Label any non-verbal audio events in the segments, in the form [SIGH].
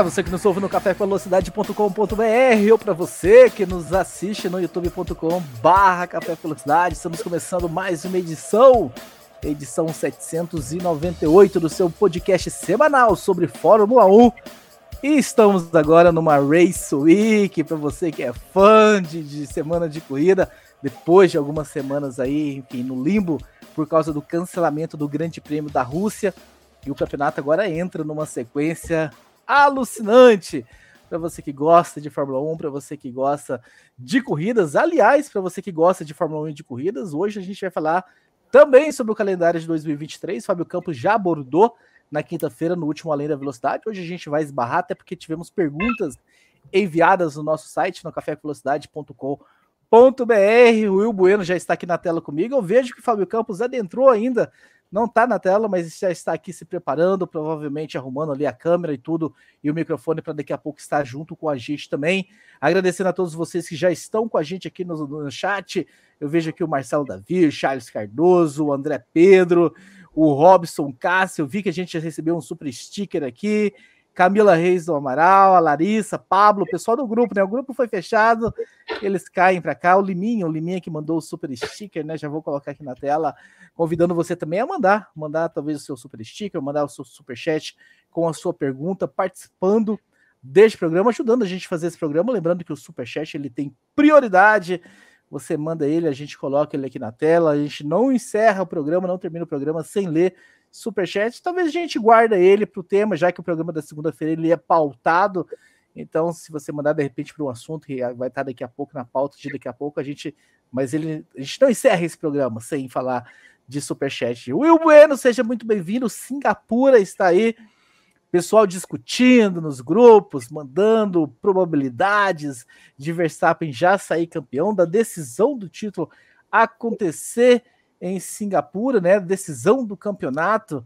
Para você que nos ouve no cafévelocidade.com.br ou para você que nos assiste no youtube.com barra estamos começando mais uma edição, edição 798 do seu podcast semanal sobre Fórmula 1 e estamos agora numa Race Week, para você que é fã de, de, semana de corrida, depois de algumas semanas aí, enfim, no limbo, por causa do cancelamento do Grande Prêmio da Rússia. E o campeonato agora entra numa sequência alucinante. Para você que gosta de Fórmula 1, para você que gosta de corridas. Aliás, para você que gosta de Fórmula 1 e de corridas, hoje a gente vai falar também sobre o calendário de 2023. Fábio Campos já abordou na quinta-feira, no último Além da Velocidade. Hoje a gente vai esbarrar, até porque tivemos perguntas enviadas no nosso site, no cafévelocidade.com.br. O Will Bueno já está aqui na tela comigo. Eu vejo que o Fábio Campos adentrou ainda, não está na tela, mas já está aqui se preparando, provavelmente arrumando ali a câmera e tudo, e o microfone para daqui a pouco estar junto com a gente também. Agradecendo a todos vocês que já estão com a gente aqui no, no chat. Eu vejo aqui o Marcelo Davi, Charles Cardoso, o André Pedro, o Robson Cássio, vi que a gente já recebeu um super sticker aqui, Camila Reis do Amaral, a Larissa, Pablo, o pessoal do grupo, né? O grupo foi fechado, eles caem para cá. O Liminha, o Liminha que mandou o super sticker, né? Já vou colocar aqui na tela, convidando você também a mandar, mandar talvez o seu super sticker, mandar o seu super chat com a sua pergunta, participando deste programa, ajudando a gente a fazer esse programa. Lembrando que o super chat ele tem prioridade você manda ele, a gente coloca ele aqui na tela, a gente não encerra o programa, não termina o programa sem ler superchat. Talvez a gente guarda ele para o tema, já que o programa da segunda-feira ele é pautado. Então, se você mandar de repente para um assunto que vai estar daqui a pouco na pauta de daqui a pouco, a gente. Mas ele, a gente não encerra esse programa sem falar de superchat. Will Bueno, seja muito bem-vindo. Singapura está aí pessoal discutindo nos grupos, mandando probabilidades de Verstappen já sair campeão, da decisão do título acontecer em Singapura, né? Decisão do campeonato.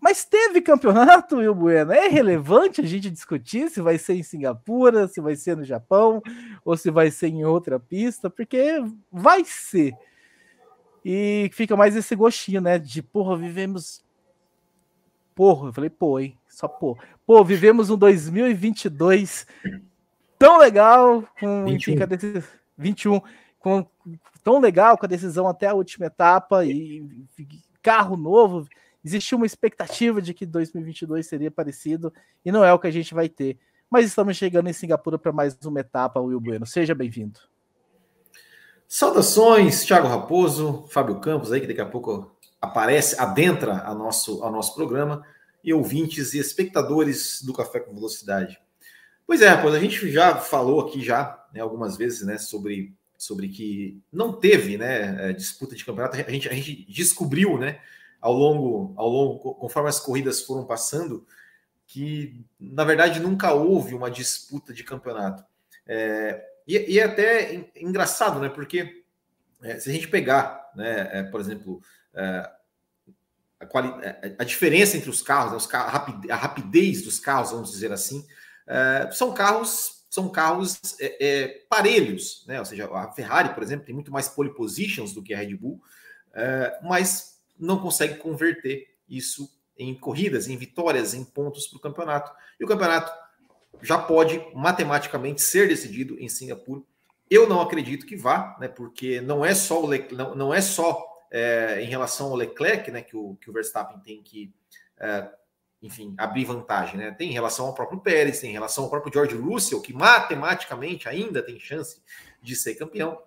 Mas teve campeonato, [LAUGHS] Will Bueno? É relevante a gente discutir se vai ser em Singapura, se vai ser no Japão, ou se vai ser em outra pista, porque vai ser. E fica mais esse gostinho, né? De porra, vivemos porra, eu falei, pô, hein? Só pô. Pô, vivemos um 2022 tão legal, com 21. Enfim, com 21, com, tão legal com a decisão até a última etapa e carro novo. Existia uma expectativa de que 2022 seria parecido e não é o que a gente vai ter. Mas estamos chegando em Singapura para mais uma etapa, Will Bueno. Seja bem-vindo. Saudações, Thiago Raposo, Fábio Campos aí, que daqui a pouco aparece, adentra a nosso, ao nosso programa, e ouvintes e espectadores do Café com Velocidade. Pois é, rapaz, a gente já falou aqui já né, algumas vezes né, sobre, sobre que não teve né, é, disputa de campeonato. A gente, a gente descobriu né, ao longo, ao longo, conforme as corridas foram passando, que na verdade nunca houve uma disputa de campeonato. É, e, e, é até engraçado, né? Porque é, se a gente pegar, né, é, por exemplo, a, quali, a, diferença entre os carros, né, os carros, a rapidez dos carros, vamos dizer assim, são carros são carros é, é, parelhos, né? Ou seja, a Ferrari, por exemplo, tem muito mais pole positions do que a Red Bull, é, mas não consegue converter isso em corridas, em vitórias, em pontos para o campeonato. E o campeonato já pode matematicamente ser decidido em Singapura. Eu não acredito que vá, né? Porque não é só o Le... não, não é só é, em relação ao Leclerc, né, que o, que o Verstappen tem que, é, enfim, abrir vantagem, né? Tem em relação ao próprio Pérez, tem em relação ao próprio George Russell, que matematicamente ainda tem chance de ser campeão.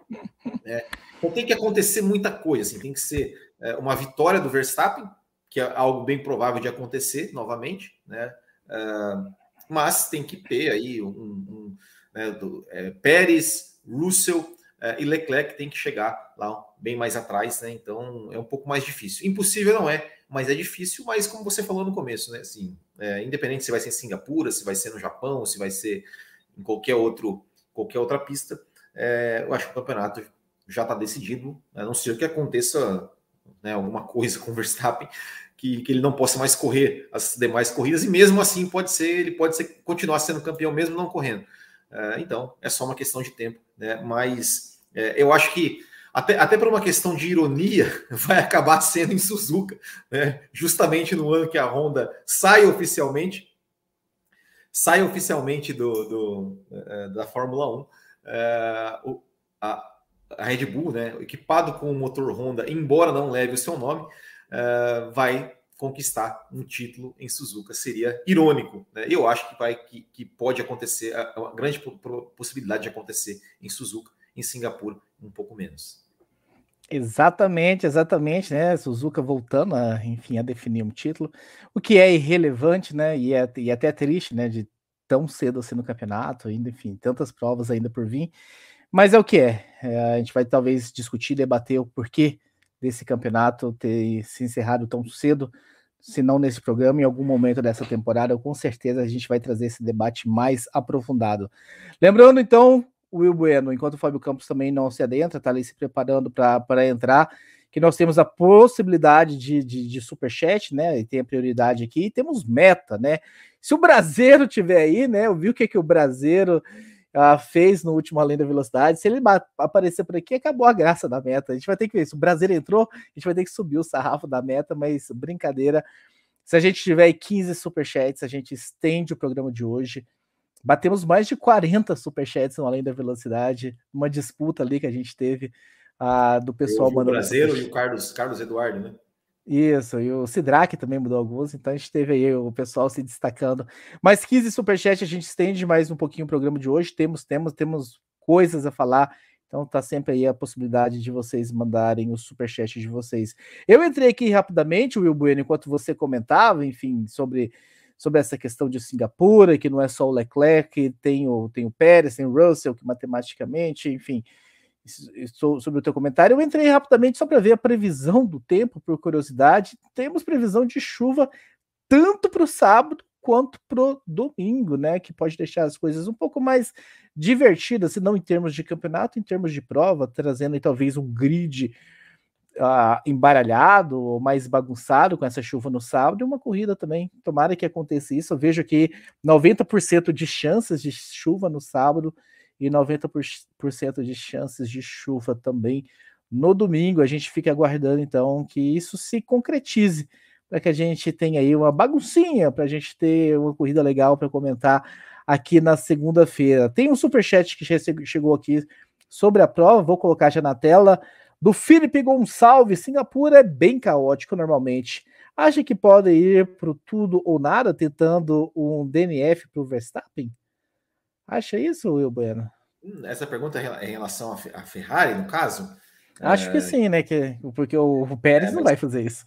Né? Então tem que acontecer muita coisa, assim, tem que ser é, uma vitória do Verstappen, que é algo bem provável de acontecer novamente, né? Uh, mas tem que ter aí um, um né, do, é, Pérez, Russell é, e Leclerc tem que chegar lá bem mais atrás, né? Então é um pouco mais difícil. Impossível não é, mas é difícil. Mas como você falou no começo, né? Assim, é, independente se vai ser em Singapura, se vai ser no Japão, se vai ser em qualquer outro qualquer outra pista, é, eu acho que o campeonato já está decidido, a não ser que aconteça né, alguma coisa com o Verstappen que, que, ele não possa mais correr as demais corridas, e mesmo assim pode ser, ele pode ser, continuar sendo campeão mesmo não correndo. É, então, é só uma questão de tempo, né? Mas é, eu acho que até, até por uma questão de ironia, [LAUGHS] vai acabar sendo em Suzuka, né? justamente no ano que a Honda sai oficialmente, sai oficialmente do, do é, da Fórmula 1, é, o, a, Red Bull, né, equipado com o motor Honda, embora não leve o seu nome, é, vai conquistar um título em Suzuka. Seria irônico, né? Eu acho que vai que, que pode acontecer, é uma grande possibilidade de acontecer em Suzuka, em Singapura, um pouco menos. Exatamente, exatamente, né? Suzuka voltando a, enfim, a definir um título, o que é irrelevante, né? E, é, e até triste, né? De tão cedo assim no campeonato, ainda, enfim, tantas provas ainda por vir. Mas é o que é. é a gente vai talvez discutir, debater o porquê desse campeonato ter se encerrado tão cedo, se não nesse programa, em algum momento dessa temporada, com certeza a gente vai trazer esse debate mais aprofundado. Lembrando, então, o Will Bueno, enquanto o Fábio Campos também não se adentra, está ali se preparando para entrar, que nós temos a possibilidade de, de, de superchat, né? E tem a prioridade aqui, e temos meta, né? Se o Brasileiro tiver aí, né? Eu vi o que, que o Brasileiro uh, fez no último Além da Velocidade. Se ele aparecer por aqui, acabou a graça da meta. A gente vai ter que ver. Se o Brasileiro entrou, a gente vai ter que subir o sarrafo da meta, mas brincadeira. Se a gente tiver 15 superchats, a gente estende o programa de hoje. Batemos mais de 40 superchats no Além da Velocidade, uma disputa ali que a gente teve uh, do pessoal mandando. O Brasileiro e o Carlos, Carlos Eduardo, né? Isso, e o Sidraque também mudou alguns, então a gente teve aí o pessoal se destacando. Mas 15 superchat, a gente estende mais um pouquinho o programa de hoje. Temos, temos, temos coisas a falar. Então tá sempre aí a possibilidade de vocês mandarem os superchats de vocês. Eu entrei aqui rapidamente, Will Bueno, enquanto você comentava, enfim, sobre sobre essa questão de Singapura, que não é só o Leclerc, tem o, tem o Pérez, tem o Russell, que matematicamente, enfim, sobre o teu comentário. Eu entrei rapidamente só para ver a previsão do tempo, por curiosidade. Temos previsão de chuva tanto para o sábado quanto para o domingo, né? Que pode deixar as coisas um pouco mais divertidas, se não em termos de campeonato, em termos de prova, trazendo aí, talvez um grid uh, embaralhado ou mais bagunçado com essa chuva no sábado, e uma corrida também. Tomara que aconteça isso. Eu vejo aqui 90% de chances de chuva no sábado e 90% de chances de chuva também no domingo. A gente fica aguardando então que isso se concretize para que a gente tenha aí uma baguncinha, para a gente ter uma corrida legal para comentar aqui na segunda-feira. Tem um super chat que chegou aqui sobre a prova, vou colocar já na tela do Felipe Gonçalves. Singapura é bem caótico normalmente. Acha que pode ir para tudo ou nada, tentando um DNF para o Verstappen? Acha isso, Will Bueno? Hum, essa pergunta é em relação à Ferrari, no caso? Acho é... que sim, né? Que, porque o Pérez é, não vai fazer isso.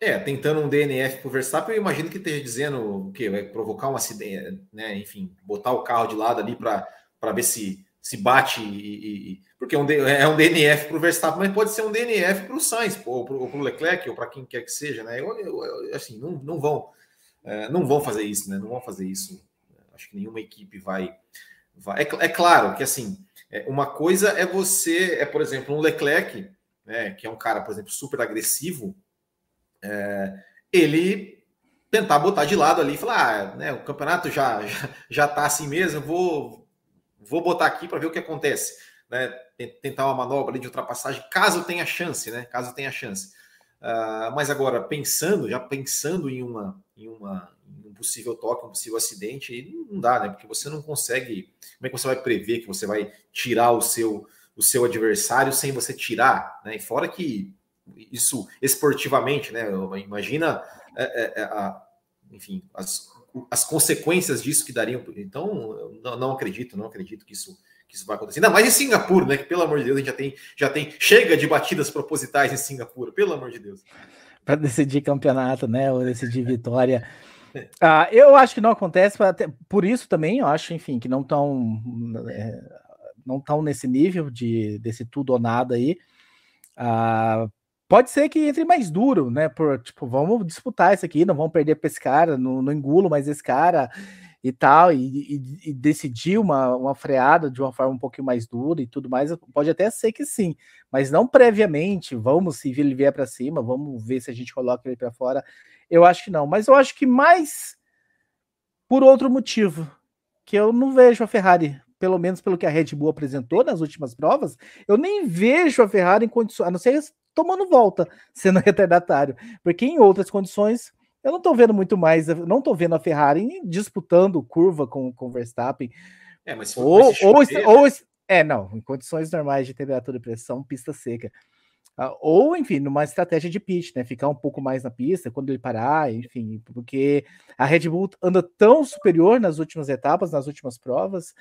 É, tentando um DNF para o Verstappen, eu imagino que esteja dizendo o quê? Vai provocar um acidente, né? Enfim, botar o carro de lado ali para ver se se bate e, e porque é um, é um DNF para o Verstappen, mas pode ser um DNF para o Sainz, ou para o Leclerc, ou para quem quer que seja, né? Eu, eu, assim, não, não vão, é, não vão fazer isso, né? Não vão fazer isso. Acho que nenhuma equipe vai. vai. É, é claro que assim, é, uma coisa é você, é por exemplo, um Leclerc, né? Que é um cara, por exemplo, super agressivo, é, ele tentar botar de lado ali e falar, ah, né, o campeonato já, já, já tá assim mesmo, vou, vou botar aqui para ver o que acontece, né? Tentar uma manobra de ultrapassagem, caso tenha chance, né? Caso tenha chance. Uh, mas agora, pensando, já pensando em uma, em uma em um possível toque, um possível acidente, não dá, né? Porque você não consegue. Como é que você vai prever que você vai tirar o seu, o seu adversário sem você tirar, né? E fora que isso esportivamente, né? Imagina é, é, é, a, enfim, as, as consequências disso que dariam. Então, não, não, acredito, não acredito que isso, que isso vai acontecer. Ainda mais em Singapura, né? Que pelo amor de Deus, a gente já tem, já tem chega de batidas propositais em Singapura, pelo amor de Deus. Para decidir campeonato, né? Ou decidir [LAUGHS] vitória. Ah, eu acho que não acontece, até, por isso também, eu acho, enfim, que não estão é, não estão nesse nível de desse tudo ou nada aí. Ah, Pode ser que entre mais duro, né? Por tipo, vamos disputar isso aqui, não vamos perder para esse cara, não, não engulo mais esse cara. e tal, e, e, e, decidir uma, uma freada de uma forma um pouquinho mais dura e tudo mais, pode até ser que sim, mas não previamente, vamos, se ele vier para cima, vamos ver se a gente coloca ele para fora. Eu acho que não, mas eu acho que mais por outro motivo, que eu não vejo a Ferrari, pelo menos pelo que a Red Bull apresentou nas últimas provas, eu nem vejo a Ferrari em condições, a não ser tomando volta, [LAUGHS] sendo retardatário, porque em outras condições eu não estou vendo muito mais, não estou vendo a Ferrari disputando curva com o Verstappen. É, mas ou, chover, ou, ou, é, não, em condições normais de temperatura e pressão, pista seca. Ah, ou, enfim, numa estratégia de pitch, né? Ficar um pouco mais na pista quando ele parar, enfim, porque a Red Bull anda tão superior nas últimas etapas, nas últimas provas,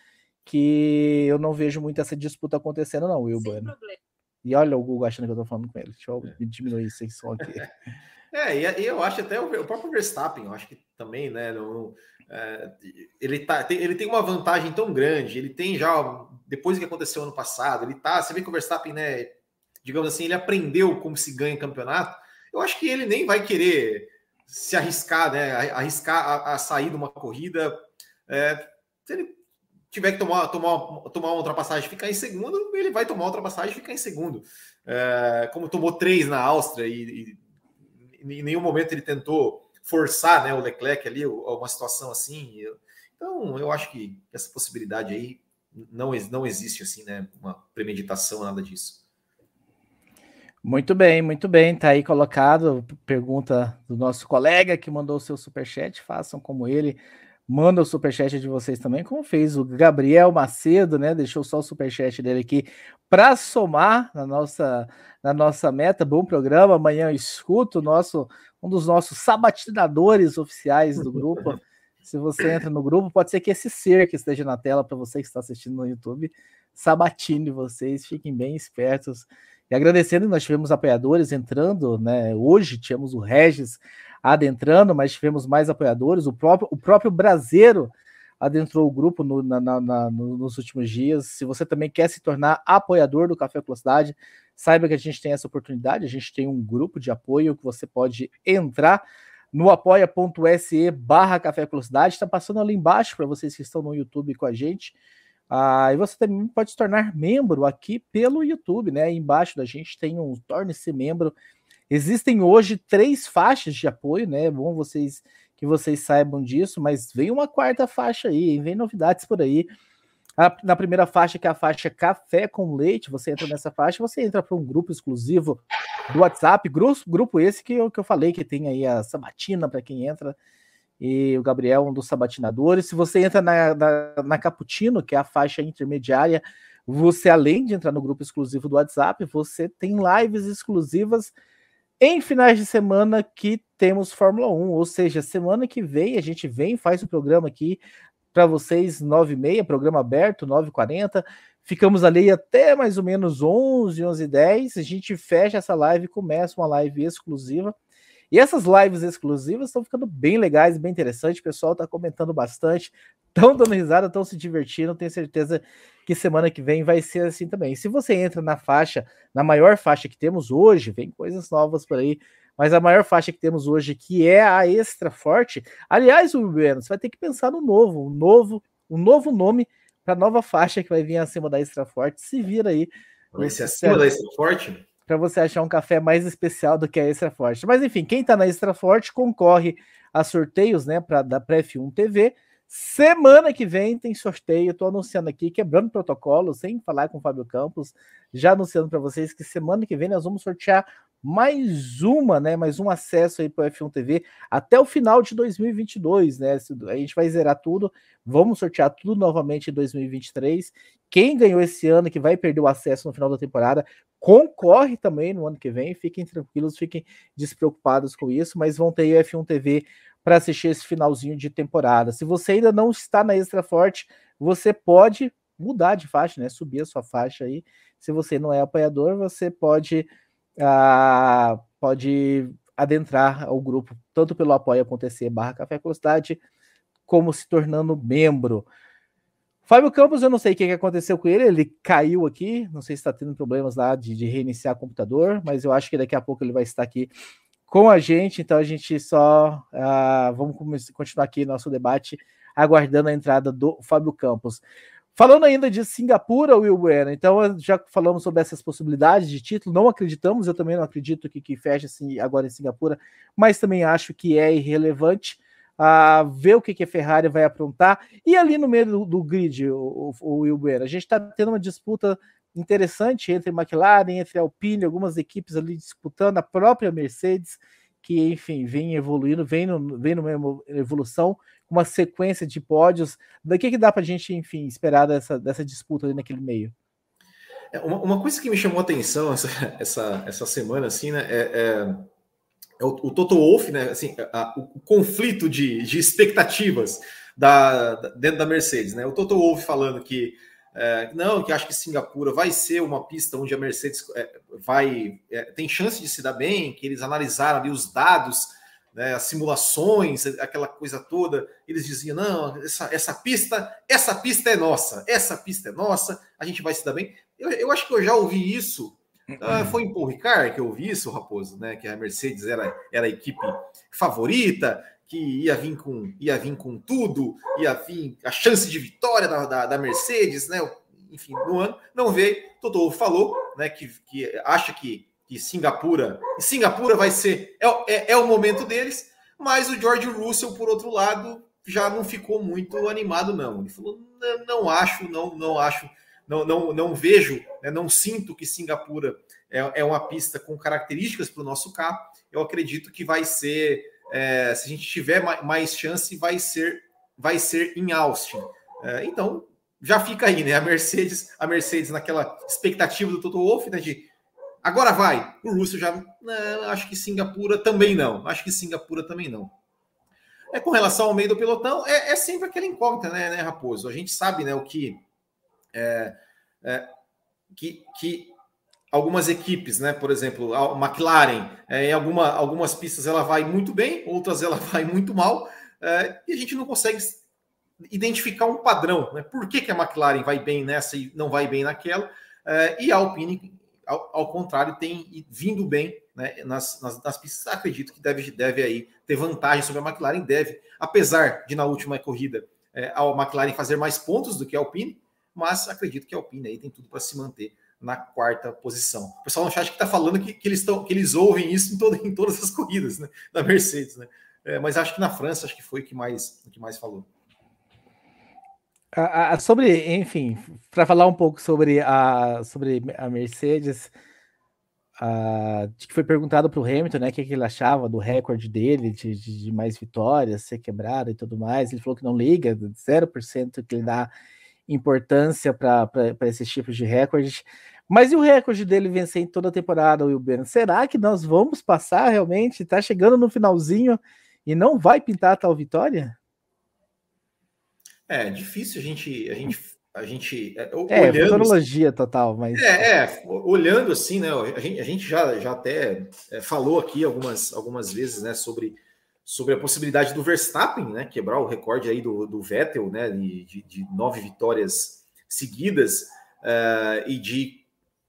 que eu não vejo muito essa disputa acontecendo, não, Wilber. E olha o Google achando que eu tô falando com ele. Deixa eu é. diminuir esse som aqui. [LAUGHS] É, e, eu acho até o, próprio Verstappen, eu acho que também, né? No, é, ele, tá, tem, ele tem uma vantagem tão grande, ele tem já, depois do que aconteceu ano passado, ele tá. Você vê que o Verstappen, né? digamos assim, ele aprendeu como se ganha campeonato, eu acho que ele nem vai querer se arriscar, né? Arriscar a, a sair de uma corrida. É, ele tiver que tomar, tomar, tomar uma ultrapassagem ficar em segundo, ele vai tomar uma ultrapassagem ficar em segundo. É, como tomou três na Áustria e, e, em nenhum momento ele tentou forçar né, o Leclerc ali, uma situação assim. Então, eu acho que essa possibilidade aí não, não existe assim, né? Uma premeditação, nada disso. Muito bem, muito bem. Tá aí colocado. Pergunta do nosso colega que mandou o seu superchat. Façam como ele. Manda o superchat de vocês também, como fez o Gabriel Macedo, né? Deixou só o superchat dele aqui para somar na nossa, na nossa meta. Bom programa. Amanhã eu escuto nosso, um dos nossos sabatinadores oficiais do grupo. [LAUGHS] Se você entra no grupo, pode ser que esse ser que esteja na tela para você que está assistindo no YouTube sabatine vocês. Fiquem bem espertos e agradecendo, nós tivemos apoiadores entrando, né? Hoje tivemos o Regis adentrando, mas tivemos mais apoiadores. O próprio, o próprio Brasileiro adentrou o grupo no, na, na, nos últimos dias. Se você também quer se tornar apoiador do Café Velocidade, saiba que a gente tem essa oportunidade. A gente tem um grupo de apoio que você pode entrar no apoia.se barra Café Velocidade. Está passando ali embaixo para vocês que estão no YouTube com a gente. Ah, e você também pode se tornar membro aqui pelo YouTube, né? Embaixo da gente tem um torne-se membro. Existem hoje três faixas de apoio, né? É bom vocês que vocês saibam disso, mas vem uma quarta faixa aí, vem novidades por aí. A, na primeira faixa, que é a faixa Café com Leite, você entra nessa faixa, você entra para um grupo exclusivo do WhatsApp, grupo, grupo esse que eu, que eu falei, que tem aí a sabatina para quem entra e o Gabriel, um dos sabatinadores. Se você entra na, na, na que é a faixa intermediária, você, além de entrar no grupo exclusivo do WhatsApp, você tem lives exclusivas em finais de semana que temos Fórmula 1, ou seja, semana que vem a gente vem faz o programa aqui para vocês 9h30, programa aberto, 9h40. Ficamos ali até mais ou menos 11, 11h10. A gente fecha essa live começa uma live exclusiva e essas lives exclusivas estão ficando bem legais, bem interessantes. O pessoal está comentando bastante, estão dando risada, estão se divertindo. Tenho certeza que semana que vem vai ser assim também. E se você entra na faixa, na maior faixa que temos hoje, vem coisas novas por aí. Mas a maior faixa que temos hoje, que é a extra forte. Aliás, o Bueno, você vai ter que pensar no novo, um novo, um novo nome para a nova faixa que vai vir acima da extra forte. Se vira aí. Vai ser acima da extra forte? para você achar um café mais especial do que a Extra Forte. Mas enfim, quem está na Extra Forte concorre a sorteios, né, para da Pref1 TV. Semana que vem tem sorteio, estou anunciando aqui, quebrando protocolo, sem falar com o Fábio Campos, já anunciando para vocês que semana que vem nós vamos sortear mais uma, né, mais um acesso aí para o F1 TV até o final de 2022, né? A gente vai zerar tudo, vamos sortear tudo novamente em 2023. Quem ganhou esse ano que vai perder o acesso no final da temporada, concorre também no ano que vem. Fiquem tranquilos, fiquem despreocupados com isso, mas vão ter o F1 TV para assistir esse finalzinho de temporada. Se você ainda não está na Extra Forte, você pode mudar de faixa, né? Subir a sua faixa aí. Se você não é apoiador, você pode, ah, pode adentrar ao grupo, tanto pelo apoia.se barra Café Velocidade, como se tornando membro. Fábio Campos, eu não sei o que aconteceu com ele, ele caiu aqui, não sei se está tendo problemas lá de, de, reiniciar o computador, mas eu acho que daqui a pouco ele vai estar aqui com a gente, então a gente só uh, vamos continuar aqui nosso debate aguardando a entrada do Fábio Campos. Falando ainda de Singapura, Will Bueno, então já falamos sobre essas possibilidades de título, não acreditamos, eu também não acredito que, que feche assim agora em Singapura, mas também acho que é irrelevante a ver o que, que a Ferrari vai aprontar. E ali no meio do, do grid, o, o, o Will Bueno, a gente está tendo uma disputa interessante entre McLaren, entre Alpine, algumas equipes ali disputando, a própria Mercedes, que enfim vem evoluindo, vem, no, vem numa evolução uma sequência de pódios. Da que, que dá para a gente, enfim, esperar dessa, dessa disputa ali naquele meio? É, uma, uma, coisa que me chamou a atenção essa, [LAUGHS] essa, essa semana, assim, né, é, é, é o, o, Toto Wolff, né, assim, a, o, o, conflito de, de expectativas da, da, dentro da Mercedes, né, o Toto Wolff falando que é, não, que acho que Singapura vai ser uma pista onde a Mercedes é, vai é, tem chance de se dar bem, que eles analisaram ali os dados né, as simulações, aquela coisa toda, eles diziam: não, essa, essa pista, essa pista é nossa, essa pista é nossa, a gente vai se dar bem. Eu, eu acho que eu já ouvi isso. Uh, foi em Paul Ricard que eu ouvi isso, Raposo, né? Que a Mercedes era, era a equipe favorita, que ia vir com ia vir com tudo, ia vir a chance de vitória da, da, da Mercedes, né? Enfim, no ano, não veio. Totô falou, né? Que, que acha que que Singapura, Singapura vai ser é, é, é, o momento deles, mas o George Russell, por outro lado, já não ficou muito animado, não. Ele falou: não, não acho, não, não acho, não, não, não vejo, né, não sinto que Singapura é, é uma pista com características para o nosso carro. Eu acredito que vai ser, é, se a gente tiver mais chance, vai ser, vai ser em Austin. É, então já fica aí, né? A Mercedes, a Mercedes naquela expectativa do Toto Wolff, né, de Agora vai. O Russell já. Não, acho que Singapura também não. Acho que Singapura também não. É com relação ao meio do pelotão, é, é sempre aquela incógnita, né, né, Raposo? A gente sabe, né, o que. É, é, que, que algumas equipes, né, por exemplo, a McLaren, é, em alguma, algumas pistas ela vai muito bem, outras ela [LAUGHS] vai muito mal, é, e a gente não consegue identificar um padrão, né? Por que, que a McLaren vai bem nessa e não vai bem naquela? É, e a Alpine ao, ao contrário, tem vindo bem né, nas, nas, nas, pistas. Acredito que deve, deve aí ter vantagem sobre a McLaren, deve, apesar de na última corrida é, a McLaren fazer mais pontos do que a Alpine, mas acredito que a Alpine aí tem tudo para se manter na quarta posição. O pessoal no chat que está falando que, que, eles estão que eles ouvem isso em, todo, em todas as [LAUGHS] corridas né, da Mercedes, né? É, mas acho que na França acho que foi o que mais o que mais falou. A, a, sobre, enfim, para falar um pouco sobre a, sobre a Mercedes, a, que foi perguntado para o Hamilton, né, o que, que, ele achava do recorde dele, de, de, de, mais vitórias, ser quebrado e tudo mais. Ele falou que não liga, 0% que ele dá importância para esses tipos de recordes. Mas e o recorde dele vencer em toda a temporada, Will Ben? Será que nós vamos passar realmente? Está chegando no finalzinho e não vai pintar a tal vitória? É difícil a gente a gente a gente é, é futurologia total, mas é, é, olhando assim, né? A gente, a gente já, já até é, falou aqui algumas algumas vezes, né, sobre sobre a possibilidade do Verstappen, né, quebrar o recorde aí do, do Vettel, né, de, de nove vitórias seguidas uh, e de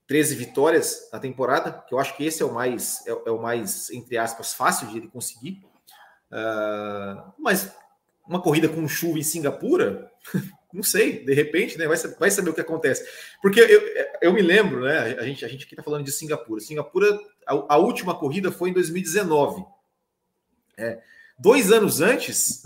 13 vitórias na temporada, que eu acho que esse é o mais é, é o mais entre aspas fácil de ele conseguir. Uh, mas uma corrida com chuva em Singapura, [LAUGHS] não sei, de repente, né, vai, vai saber o que acontece. Porque eu, eu me lembro, né, a gente, a gente aqui está falando de Singapura. Singapura, a, a, última corrida foi em 2019. É, dois anos antes,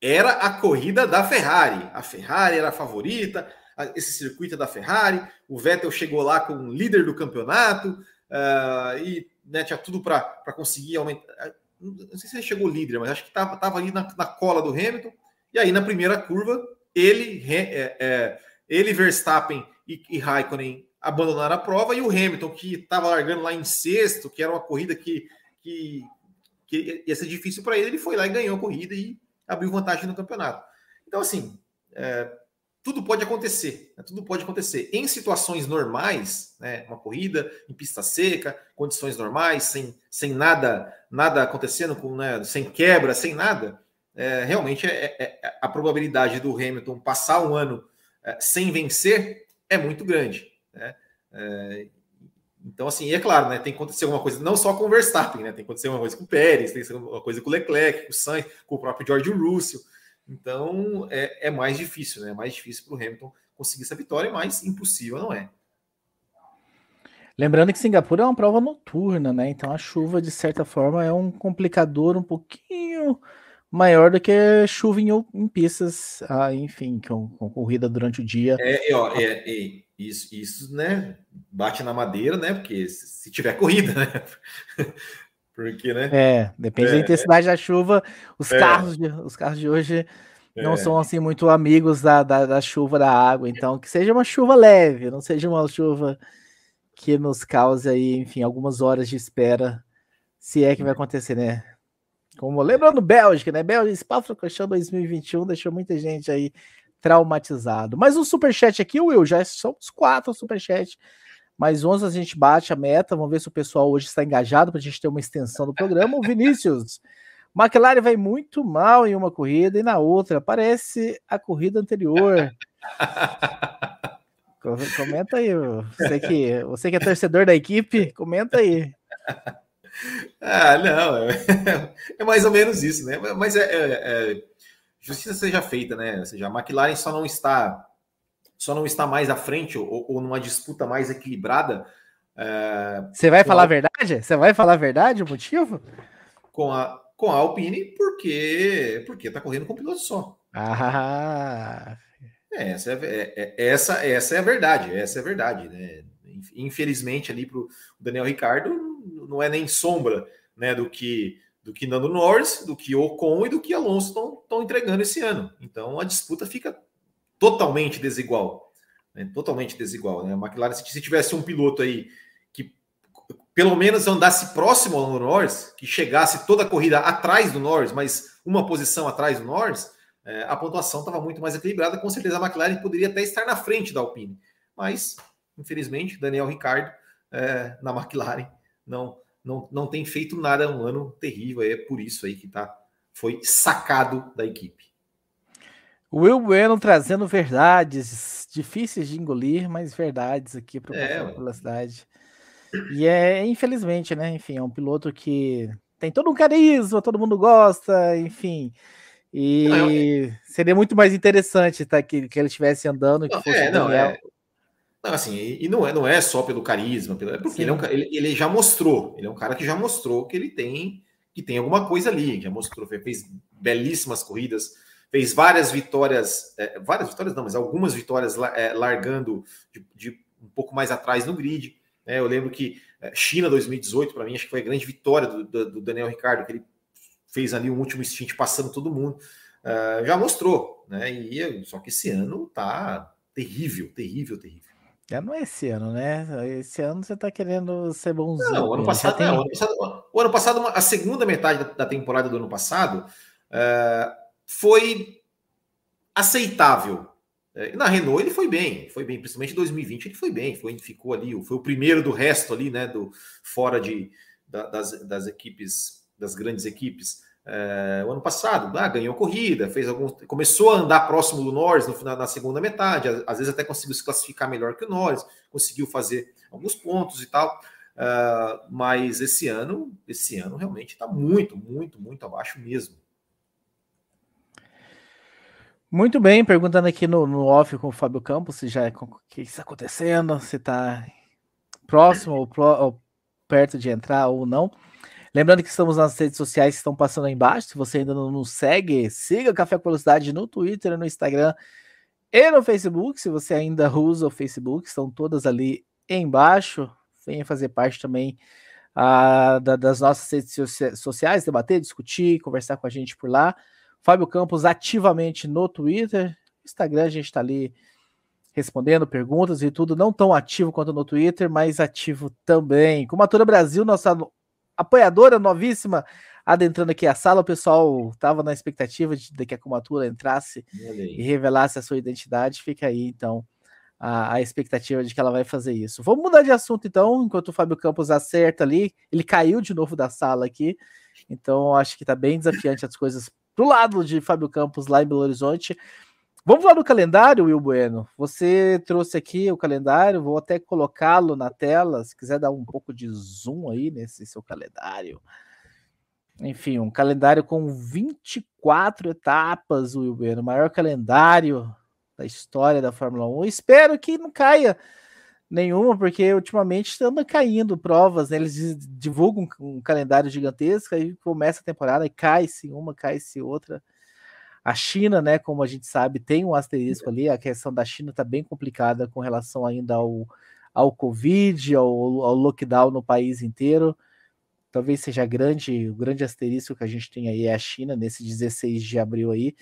era a corrida da Ferrari. A Ferrari era a favorita, esse circuito é da Ferrari. O Vettel chegou lá como líder do campeonato uh, e né, tinha tudo para conseguir aumentar não sei se ele chegou líder, mas acho que estava tava ali na, na, cola do Hamilton. E aí, na primeira curva, ele, é, é, ele Verstappen e, e Raikkonen abandonaram a prova, e o Hamilton, que estava largando lá em sexto, que era uma corrida que, que, que ia ser difícil para ele, ele foi lá e ganhou a corrida e abriu vantagem no campeonato. Então, assim, é, tudo pode acontecer, né? tudo pode acontecer. Em situações normais, né? uma corrida em pista seca, condições normais, sem, sem nada nada acontecendo, com, né? sem quebra, sem nada, é, realmente é, é, é a probabilidade do Hamilton passar um ano é, sem vencer é muito grande. Né? Então, assim, é claro, né? Tem que acontecer alguma coisa, não só com o Verstappen, né? Tem que acontecer uma coisa com o Pérez, tem que acontecer uma coisa com o Leclerc, com o Sainz, com o próprio George Russell. Então é, é mais difícil, né? É mais difícil para o Hamilton conseguir essa vitória, mas impossível não é. Lembrando que Singapura é uma prova noturna, né? Então a chuva, de certa forma, é um complicador um pouquinho maior do que chuva em, em pistas, ah, enfim, com, com, corrida durante o dia. É, ó, é, é, isso, isso, né? Bate na madeira, né? Porque se tiver corrida, né? [LAUGHS] Porque, né? É, depende é, da intensidade da chuva. Os, é. carros de, os carros de hoje não é. são assim muito amigos da, da, da, chuva, da água. Então, que seja uma chuva leve, não seja uma chuva que nos cause aí, enfim, algumas horas de espera, se é que vai acontecer, né? Como lembrando Bélgica, né? Bélgica, Spa-Francorchamps 2021 deixou muita gente aí traumatizado. Mas o superchat aqui, Will, já são os quatro superchat. Mais 11 a gente bate a meta. Vamos ver se o pessoal hoje está engajado para a gente ter uma extensão do programa. O Vinícius, [LAUGHS] McLaren vai muito mal em uma corrida e na outra. Parece a corrida anterior. [LAUGHS] Comenta aí, você que, você que é torcedor da equipe, comenta aí. Ah, não, é, [LAUGHS] é mais ou menos isso, né? Mas é, é, é, justiça seja feita, né? Ou seja, a McLaren só não está só não está mais à frente ou, ou numa disputa mais equilibrada. É, você vai falar a... verdade? Você vai falar a verdade, o motivo? Com a, com a Alpine, porque porque está correndo com piloto só. Ah, é, essa é, é, é, essa, essa é a verdade, essa é a verdade, né? Infelizmente, ali para o Daniel Ricardo, não é nem sombra né, do que do que Nando Norris, do que Ocon e do que Alonso estão entregando esse ano. Então a disputa fica totalmente desigual. Né? Totalmente desigual. Né? A McLaren, se, se tivesse um piloto aí que pelo menos andasse próximo ao Norris, que chegasse toda a corrida atrás do Norris, mas uma posição atrás do Norris, é, a pontuação estava muito mais equilibrada. Com certeza a McLaren poderia até estar na frente da Alpine. Mas, infelizmente, Daniel Ricardo é, na McLaren não, não, não tem feito nada, é um ano terrível. É por isso aí que tá, foi sacado da equipe. Will Bueno trazendo verdades difíceis de engolir, mas verdades aqui para é, a velocidade. E é, infelizmente, né? Enfim, é um piloto que tem todo um carisma, todo mundo gosta, enfim. E não, é... seria muito mais interessante tá, que, que ele estivesse andando. Que não, fosse é, não, é... não, assim, e não é, não é só pelo carisma, pelo, é porque ele, é um, ele, ele, já mostrou, ele é um cara que já mostrou que ele tem que tem alguma coisa ali, já mostrou, fez belíssimas corridas, fez várias vitórias, é, várias vitórias não, mas algumas vitórias é, largando de, de, um pouco mais atrás no grid. Né? Eu lembro que é, China 2018, para mim, acho que foi a grande vitória do, do, do Daniel Ricardo, que ele fez ali um último stint passando todo mundo, uh, já mostrou, né? E só que esse ano tá terrível, terrível, terrível. Já não é esse ano, né? Esse ano você tá querendo ser bonzinho. Não, ano passado, tem... não, ano passado, o ano passado, a segunda metade da, temporada do ano passado uh, foi aceitável. É, na Renault ele foi bem, foi bem, principalmente em 2020 ele foi bem, foi, ficou ali, foi o primeiro do resto ali, né? Do fora de, da, das, das equipes das grandes equipes. É, o ano passado, ah, ganhou corrida, fez alguns, começou a andar próximo do Norris no final na segunda metade, às vezes até conseguiu se classificar melhor que o Norris, conseguiu fazer alguns pontos e tal. Uh, mas esse ano, esse ano realmente está muito, muito, muito abaixo mesmo. Muito bem, perguntando aqui no, no off com o Fábio Campos se já é o que está acontecendo, se está próximo ou, pro, ou perto de entrar ou não. Lembrando que estamos nas redes sociais que estão passando aí embaixo. Se você ainda não nos segue, siga o Café com Velocidade no Twitter, no Instagram e no Facebook. Se você ainda usa o Facebook, estão todas ali embaixo. Venha fazer parte também uh, da, das nossas redes sociais, debater, discutir, conversar com a gente por lá. Fábio Campos ativamente no Twitter. Instagram a gente está ali respondendo perguntas e tudo, não tão ativo quanto no Twitter, mas ativo também. Comatura Brasil, nossa apoiadora novíssima adentrando aqui a sala. O pessoal estava na expectativa de, de que a Comatura entrasse e revelasse a sua identidade. Fica aí, então, a, a, expectativa de que ela vai fazer isso. Vamos mudar de assunto, então, enquanto o Fábio Campos acerta ali. Ele caiu de novo da sala aqui. Então, acho que está bem desafiante as coisas pro lado de Fábio Campos lá em Belo Horizonte. Vamos lá no calendário, Will Bueno. Você trouxe aqui o calendário, vou até colocá-lo na tela. Se quiser dar um pouco de zoom aí nesse seu calendário. Enfim, um calendário com 24 etapas, Wilber, o maior calendário da história da Fórmula 1. espero que não caia nenhuma, porque ultimamente anda caindo provas, né? Eles divulgam um calendário gigantesco, aí começa a temporada e cai-se uma, cai-se outra. A China, né, como a gente sabe, tem um asterisco ali, a questão da China está bem complicada com relação ainda ao, ao Covid, ao, ao lockdown no país inteiro. Talvez seja grande, o grande asterisco que a gente tem aí é a China, nesse 16 de abril aí.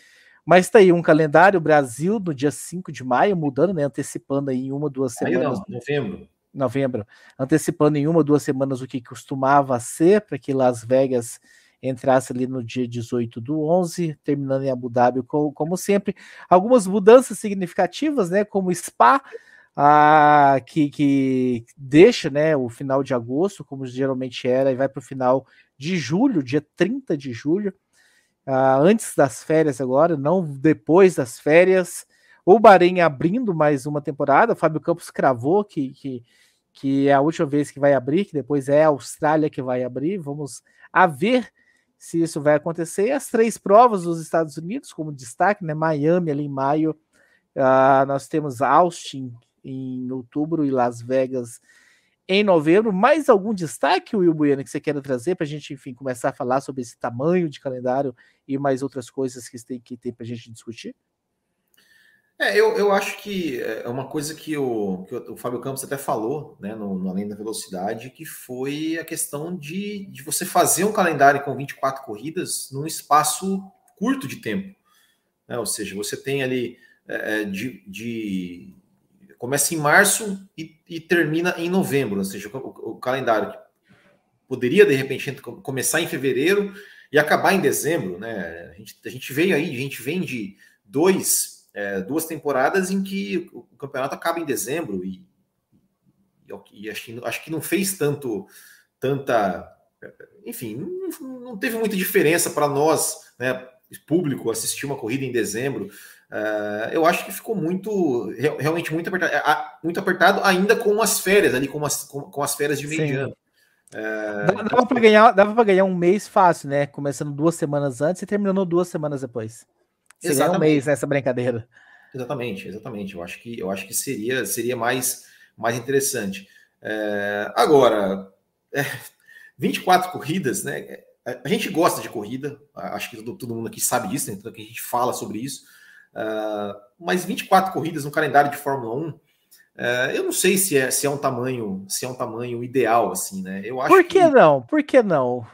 Mas tá aí um calendário Brasil no dia 5 de maio, mudando, né? Antecipando aí em uma, duas semanas. Não, novembro. Novembro. Antecipando em uma, duas semanas o que costumava ser, para que Las Vegas entrasse ali no dia 18 do 11, terminando em Abu Dhabi, como, como sempre. Algumas mudanças significativas, né? Como Spa, que, que deixa né, o final de agosto, como geralmente era, e vai para o final de julho, dia 30 de julho antes das férias agora, não depois das férias. O Bahrein abrindo mais uma temporada. O Fábio Campos cravou que, que, que é a última vez que vai abrir, que depois é a Austrália que vai abrir. Vamos a ver se isso vai acontecer. As três provas dos Estados Unidos, como destaque, né? Miami ali em maio. Uh, nós temos Austin em outubro e Las Vegas em novembro. Mais algum destaque, Will Bueno, que você queira trazer para a gente, enfim, começar a falar sobre esse tamanho de calendário e mais outras coisas que tem, que tem para a gente discutir? É, eu, eu acho que é uma coisa que o, que o Fábio Campos até falou, né, no, no Além da Velocidade, que foi a questão de, de você fazer um calendário com 24 corridas num espaço curto de tempo. Né? Ou seja, você tem ali é, de, de começa em março e, e termina em novembro, ou seja, o, o, calendário poderia de repente começar em fevereiro e acabar em dezembro, né? A gente, a gente veio aí, a gente vem de dois, é, duas temporadas em que o, campeonato acaba em dezembro e, e, e acho, que, acho que não fez tanto, tanta, enfim, não, não teve muita diferença para nós, né? Público assistir uma corrida em dezembro. Uh, eu acho que ficou muito, realmente muito apertado, é, muito apertado ainda com as férias ali, com as, com, com as férias de meio de ano. Uh, dava, dava para ganhar, dava para ganhar um mês fácil, né? Começando duas semanas antes e terminando duas semanas depois. Você ganha um mês nessa brincadeira. Exatamente, exatamente. Eu acho que eu acho que seria seria mais mais interessante. É, agora, é, 24 corridas, né? A gente gosta de corrida, acho que todo, todo mundo aqui sabe disso, né? Então que a gente fala sobre isso. Uh, mas 24 corridas no calendário de Fórmula 1, uh, é, eu não sei se é, se é um tamanho se é um tamanho ideal assim, né? Eu acho Por que, que... não? Por que não?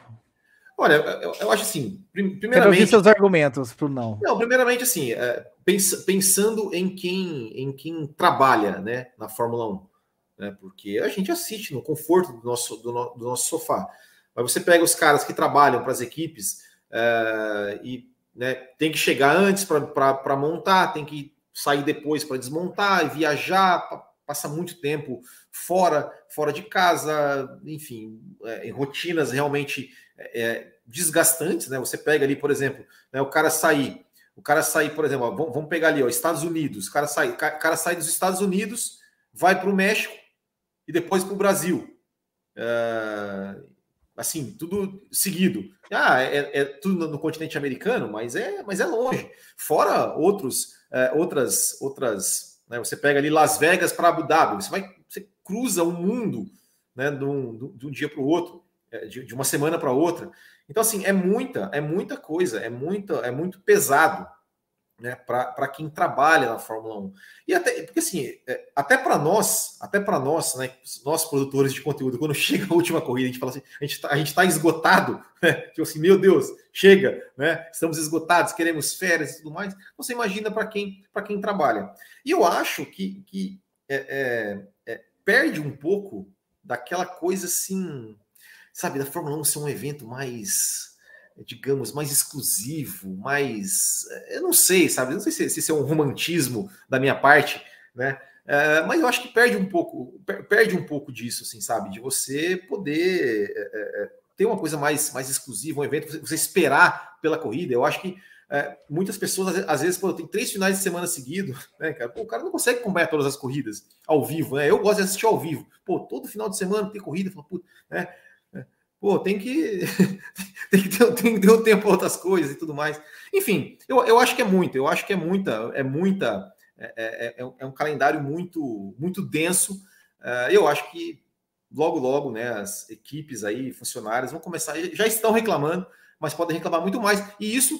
Olha, eu, eu acho assim, primeiramente. Quero ouvir seus argumentos para não. Não, primeiramente assim, é, pens, pensando em quem em quem trabalha, né, na Fórmula 1, né? Porque a gente assiste no conforto do nosso do, no, do nosso sofá. Mas você pega os caras que trabalham para as equipes uh, e né? Tem que chegar antes para montar, tem que sair depois para desmontar, viajar, passa muito tempo fora, fora de casa, enfim, é, em rotinas realmente é, é, desgastantes, né? Você pega ali, por exemplo, né, o cara sair, o cara sair, por exemplo, ó, vamos, pegar ali, ó, Estados Unidos, o cara sai, cara sai dos Estados Unidos, vai para o México e depois para o Brasil. Uh, assim, tudo seguido. Ah, é, é, tudo no continente americano, mas é, mas é longe. Fora outros, é, outras, outras. Né, você pega ali Las Vegas para Abu Dhabi, você vai, você cruza o mundo, né, de um, de um dia para o outro, é, de, de uma semana para outra. Então, assim, é muita, é muita coisa, é muita, é muito pesado né, para quem trabalha na Fórmula 1. E até, porque assim, é, até para nós, até para nós, né, nós produtores de conteúdo, quando [LAUGHS] chega a última corrida, a gente fala assim, a gente está tá esgotado, né, tipo assim, meu Deus, chega, né, estamos esgotados, queremos férias e tudo mais. Você imagina para quem, quem trabalha. E eu acho que, que é, é, é, perde um pouco daquela coisa assim, sabe, da Fórmula 1 ser um evento mais digamos, mais exclusivo, mais. Eh, eu não sei, sabe? Não sei se, se isso é um romantismo da minha parte, né? É, mas eu acho que perde um pouco, perde um pouco disso, assim, sabe? De você poder é, ter uma coisa mais, mais exclusiva, um evento, você, esperar pela corrida. Eu acho que é, muitas pessoas, às vezes, quando tem três finais de semana seguidos, [LAUGHS] né, cara, pô, o cara não consegue acompanhar todas as corridas ao vivo, né? Eu gosto de assistir ao vivo. Pô, todo final de semana tem corrida, falo, né? Pô, tem que, [LAUGHS] tem, que ter, tem que ter um tempo para outras coisas e tudo mais. Enfim, eu, eu acho que é muito, eu acho que é muita, é muita, é, é, é, é um calendário muito, muito denso. Uh, eu acho que logo, logo, né, as equipes aí, funcionários, vão começar, já estão reclamando, mas podem reclamar muito mais. E isso,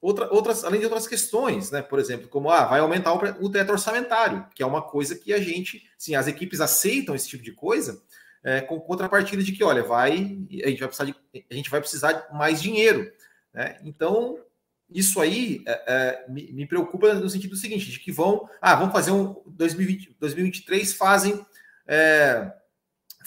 outra, outras, além de outras questões, né? Por exemplo, como ah, vai aumentar o, o teto orçamentário, que é uma coisa que a gente, sim, as equipes aceitam esse tipo de coisa, é, com contrapartida de que, olha, vai, a gente vai precisar de, a gente vai precisar de mais dinheiro. Né? Então, isso aí é, é, me, me, preocupa no sentido seguinte, de que vão, ah, vamos fazer um 2020, 2023 fazem é,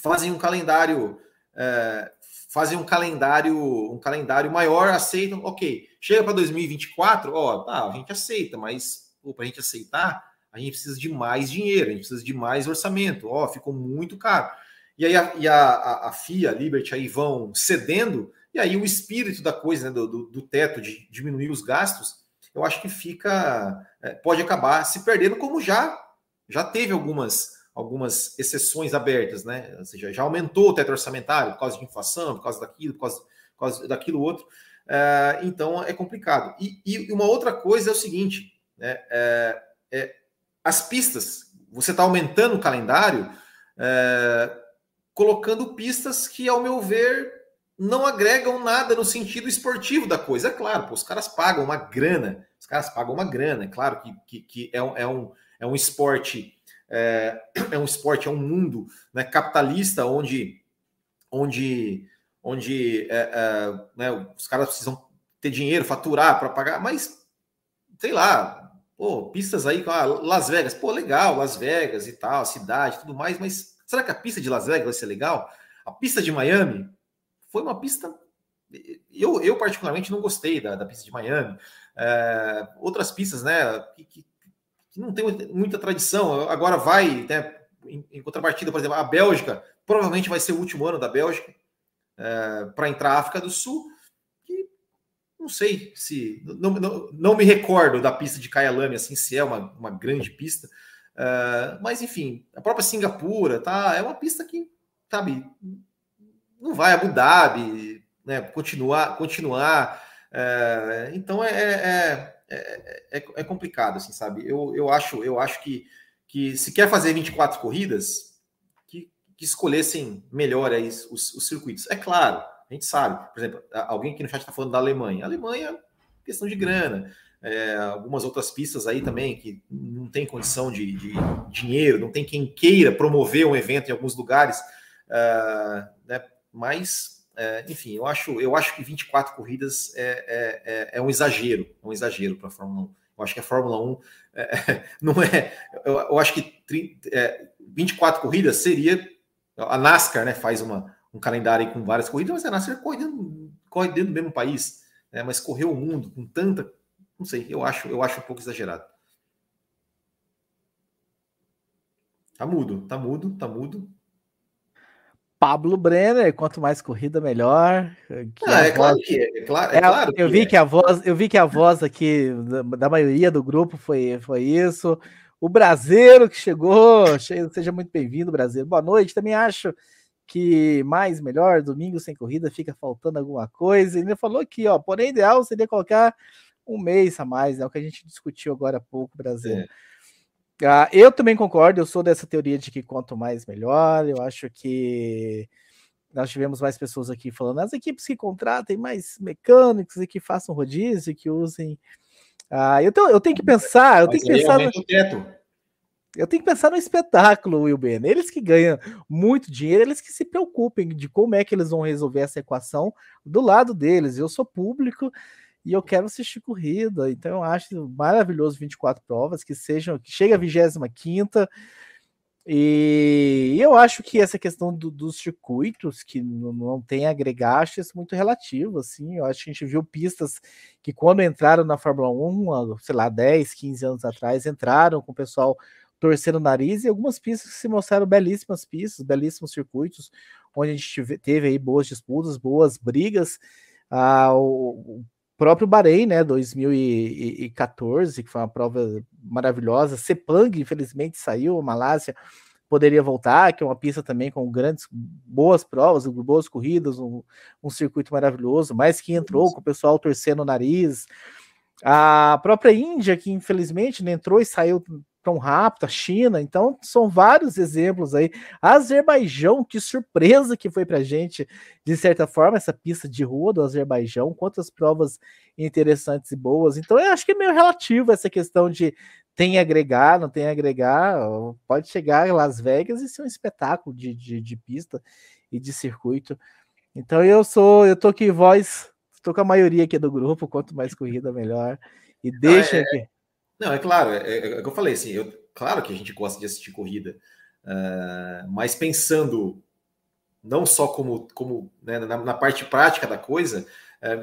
fazem um calendário é, fazem um calendário um calendário maior, aceitam, ok. Chega para 2024, ó, tá, a gente aceita, mas para a gente aceitar, a gente precisa de mais dinheiro, a gente precisa de mais orçamento, ó, ficou muito caro. E aí a, e a, a, a FIA, a Liberty aí vão cedendo, e aí o espírito da coisa, né, do, do, do teto de diminuir os gastos, eu acho que fica, é, pode acabar se perdendo, como já já teve algumas algumas exceções abertas, né? Ou seja, já aumentou o teto orçamentário por causa de inflação, por causa daquilo, por causa, por causa daquilo outro. É, então é complicado. E, e, uma outra coisa é o seguinte: né? é, é, as pistas, você está aumentando o calendário, é, colocando pistas que, ao meu ver, não agregam nada no sentido esportivo da coisa. É claro, pô, os caras pagam uma grana, os caras pagam uma grana, é claro que, que, que é, um, é, um, é um esporte é, é um esporte, é um mundo né, capitalista onde, onde, onde é, é, né, os caras precisam ter dinheiro, faturar para pagar, mas sei lá, pô, pistas aí, ah, Las Vegas, pô, legal, Las Vegas e tal, cidade, tudo mais, mas será que a pista de Las Vegas vai ser legal? A pista de Miami foi uma pista. Eu, eu particularmente não gostei da, da pista de Miami. É, outras pistas, né, que, que que não tem muita tradição. Agora vai, né, em, em, contrapartida, por exemplo, a Bélgica provavelmente vai ser o último ano da Bélgica é, para entrar a África do Sul. Não sei se. Não, não, não me recordo da pista de Kyalami, assim, se é uma, uma grande pista. É, mas, enfim, a própria Singapura, tá? É uma pista que, sabe, não vai Abu Dhabi, né? Continuar. continuar é, então é, é é, é, é, complicado, assim, sabe? Eu, eu acho, eu acho que, que se quer fazer 24 corridas, que, que escolhessem melhor aí os, os circuitos. É claro, a gente sabe. Por exemplo, alguém aqui no chat está falando da Alemanha. A Alemanha, questão de grana. É, algumas outras pistas aí também que não tem condição de, de, dinheiro, não tem quem queira promover um evento em alguns lugares, uh, né? mas é, enfim, eu acho, eu acho que 24 corridas é, é, é, é um exagero, um exagero para a Fórmula 1. Eu acho que a Fórmula 1 é, [LAUGHS] não é. Eu, eu acho que 30, 24 corridas seria. A NASCAR né, faz uma, um calendário com várias corridas, mas a NASCAR corre dentro, corre dentro do mesmo país, né, mas correu o mundo com tanta. Não sei, eu acho, eu acho um pouco exagerado. Tá mudo, tá mudo, tá mudo. Pablo Brenner, quanto mais corrida, melhor. Ah, é, claro que é, é claro, é, é claro eu vi é. que a voz, eu vi que a voz aqui da, da, maioria do grupo foi, foi isso. O Brasileiro que chegou, seja muito bem-vindo, Brasileiro. Boa noite. Também acho que mais melhor, domingo sem corrida, fica faltando alguma coisa. Ele falou aqui, ó, porém ideal seria colocar um mês a mais, é o que a gente discutiu agora há pouco, Brasil. É. Ah, eu também concordo, eu sou dessa teoria de que quanto mais melhor. Eu acho que nós tivemos mais pessoas aqui falando, as equipes que contratem mais mecânicos e que façam rodízio, que usem. Ah, eu, tenho, eu tenho que pensar, eu tenho que pensar. No... Eu tenho que pensar no espetáculo, Will Ben. Eles que ganham muito dinheiro, eles que se preocupem de como é que eles vão resolver essa equação do lado deles. Eu sou público e eu quero assistir corrida. Então eu acho maravilhoso 24 provas, que sejam, que chegue a 25 e eu acho que essa questão do, dos circuitos que não, tem agregar, acho isso muito relativo, assim, eu acho que a gente viu pistas que quando entraram na Fórmula 1, sei lá, 10, 15 anos atrás, entraram com o pessoal torcendo o nariz, e algumas pistas que se mostraram belíssimas pistas, belíssimos circuitos, onde a gente teve aí boas disputas, boas brigas, ah, o, próprio Bahrein, né, 2014, que foi uma prova maravilhosa. Sepang, infelizmente, saiu, a Malásia poderia voltar, que é uma pista também com grandes, boas provas, boas corridas, um, um circuito maravilhoso, mas que entrou com o pessoal torcendo o nariz. A própria Índia, que infelizmente né, entrou e saiu tão rápido, a China, então são vários exemplos aí. Azerbaijão, que surpresa que foi pra gente, de certa forma, essa pista de rua do Azerbaijão, quantas provas interessantes e boas. Então eu acho que é meio relativo essa questão de tem agregar, não tem agregar, pode chegar em Las Vegas e ser um espetáculo de, de, de pista e de circuito. Então eu sou, eu tô aqui voz, tô com a maioria aqui do grupo, quanto mais corrida melhor. E deixa é, aqui. Não, é claro, é, é, é, o que eu falei, assim, eu, claro que a gente gosta de assistir corrida, uh, mas pensando não só como, como né, na, na, parte prática da coisa, é,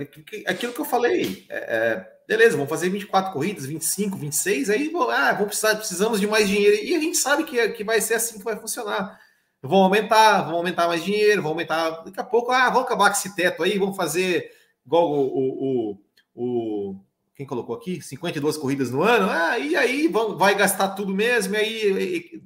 aquilo que eu falei, é, é, beleza, vamos fazer 24 corridas, 25, 26, aí ah, vamos precisar, precisamos de mais dinheiro, e a gente sabe que, que vai ser assim que vai funcionar. Vão aumentar, vão aumentar mais dinheiro, vão aumentar. Daqui a pouco, ah, vamos acabar com esse teto aí, vamos fazer igual o, o, o, o quem colocou aqui? 52 corridas no ano? Ah, e aí vão, vai gastar tudo mesmo, e aí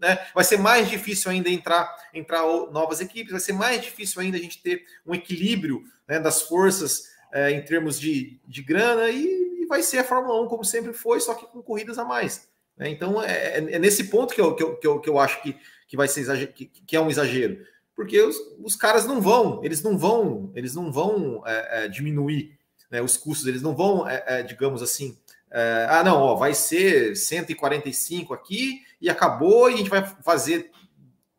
né, vai ser mais difícil ainda entrar, entrar novas equipes, vai ser mais difícil ainda a gente ter um equilíbrio né, das forças é, em termos de, de grana, e, e, vai ser a Fórmula 1 como sempre foi, só que com corridas a mais. Né? Então é, é, é, nesse ponto que eu, que eu, que eu, que eu acho que, que vai ser exagero, que, que é um exagero. Porque os, os caras não vão, eles não vão, eles não vão é, é, diminuir né, os custos eles não vão, é, é, digamos assim, é, ah, não, ó, vai ser 145 aqui e acabou, e a gente vai fazer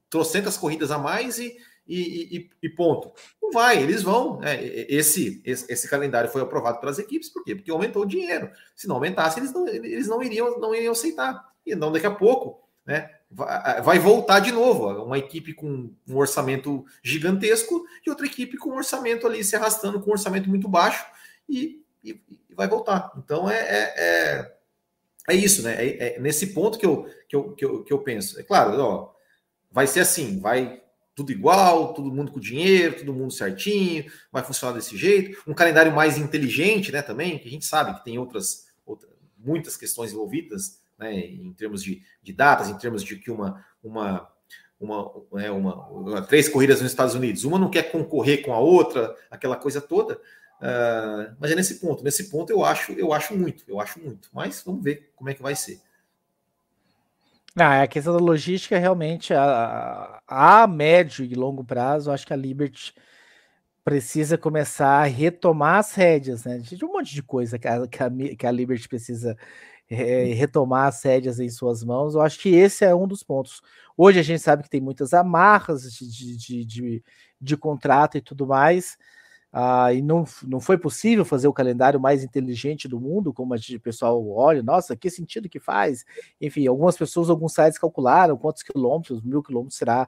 trocentas corridas a mais e, e, e, e ponto. Não vai, eles vão. Né, esse, esse, esse, calendário foi aprovado pelas equipes, por quê? Porque aumentou o dinheiro. Se não aumentasse, eles não, eles não, iriam, não iriam aceitar. E não daqui a pouco, né? Vai voltar de novo, uma equipe com um orçamento gigantesco e outra equipe com um orçamento ali se arrastando com um orçamento muito baixo e, e, e vai voltar. Então é, é, é, é isso, né? É, é, nesse ponto que eu, que, eu, que, eu, que eu penso. É claro, ó, vai ser assim, vai tudo igual, todo mundo com dinheiro, todo mundo certinho, vai funcionar desse jeito. Um calendário mais inteligente, né? Também, que a gente sabe que tem outras, outras muitas questões envolvidas, né? Em termos de, de datas, em termos de que uma, uma uma, é, uma, uma, três corridas nos Estados Unidos, uma não quer concorrer com a outra, aquela coisa toda. Uh, mas é nesse ponto. Nesse ponto eu acho, eu acho muito, eu acho muito. Mas vamos ver como é que vai ser. Não, a questão da logística realmente a, a médio e longo prazo, acho que a Liberty precisa começar a retomar as rédeas, né? De um monte de coisa que a, que a, que a Liberty precisa é, retomar as rédeas em suas mãos. Eu acho que esse é um dos pontos. Hoje a gente sabe que tem muitas amarras de, de, de, de, de contrato e tudo mais. Ah, e não, não foi possível fazer o calendário mais inteligente do mundo, como a gente, o pessoal olha, nossa, que sentido que faz? Enfim, algumas pessoas, alguns sites calcularam quantos quilômetros, mil quilômetros será,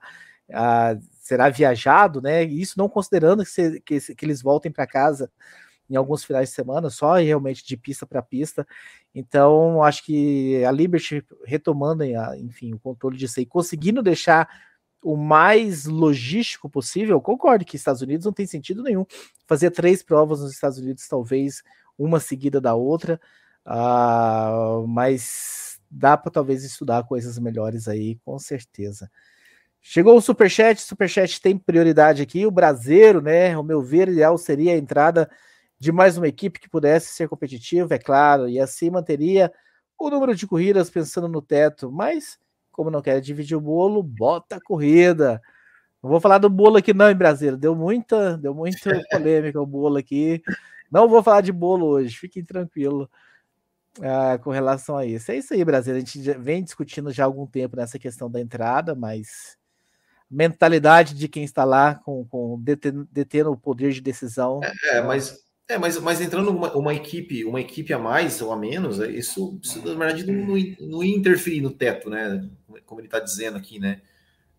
ah, será viajado, né? E isso não considerando que, se, que, que eles voltem para casa em alguns finais de semana, só realmente de pista para pista. Então, acho que a Liberty retomando, enfim, o controle disso aí, conseguindo deixar o mais logístico possível, concordo que Estados Unidos não tem sentido nenhum fazer três provas nos Estados Unidos, talvez uma seguida da outra, uh, mas dá para talvez estudar coisas melhores aí, com certeza. Chegou o Superchat, Superchat tem prioridade aqui, o Brasileiro, né, ao meu ver, ideal seria a entrada de mais uma equipe que pudesse ser competitiva, é claro, e assim manteria o número de corridas pensando no teto, mas como não quer dividir o bolo, bota a corrida. Não vou falar do bolo aqui não, em Brasília. Deu muita, deu muita [LAUGHS] polêmica o bolo aqui. Não vou falar de bolo hoje, fiquem tranquilos ah, com relação a isso. É isso aí, Brasília. A gente vem discutindo já há algum tempo nessa questão da entrada, mas mentalidade de quem está lá com, com detendo, detendo o poder de decisão. É, é mas é, mas, mas entrando uma, uma, equipe, uma equipe a mais ou a menos, é, isso, isso na verdade não, não, ia interferir no teto, né? Como ele está dizendo aqui, né?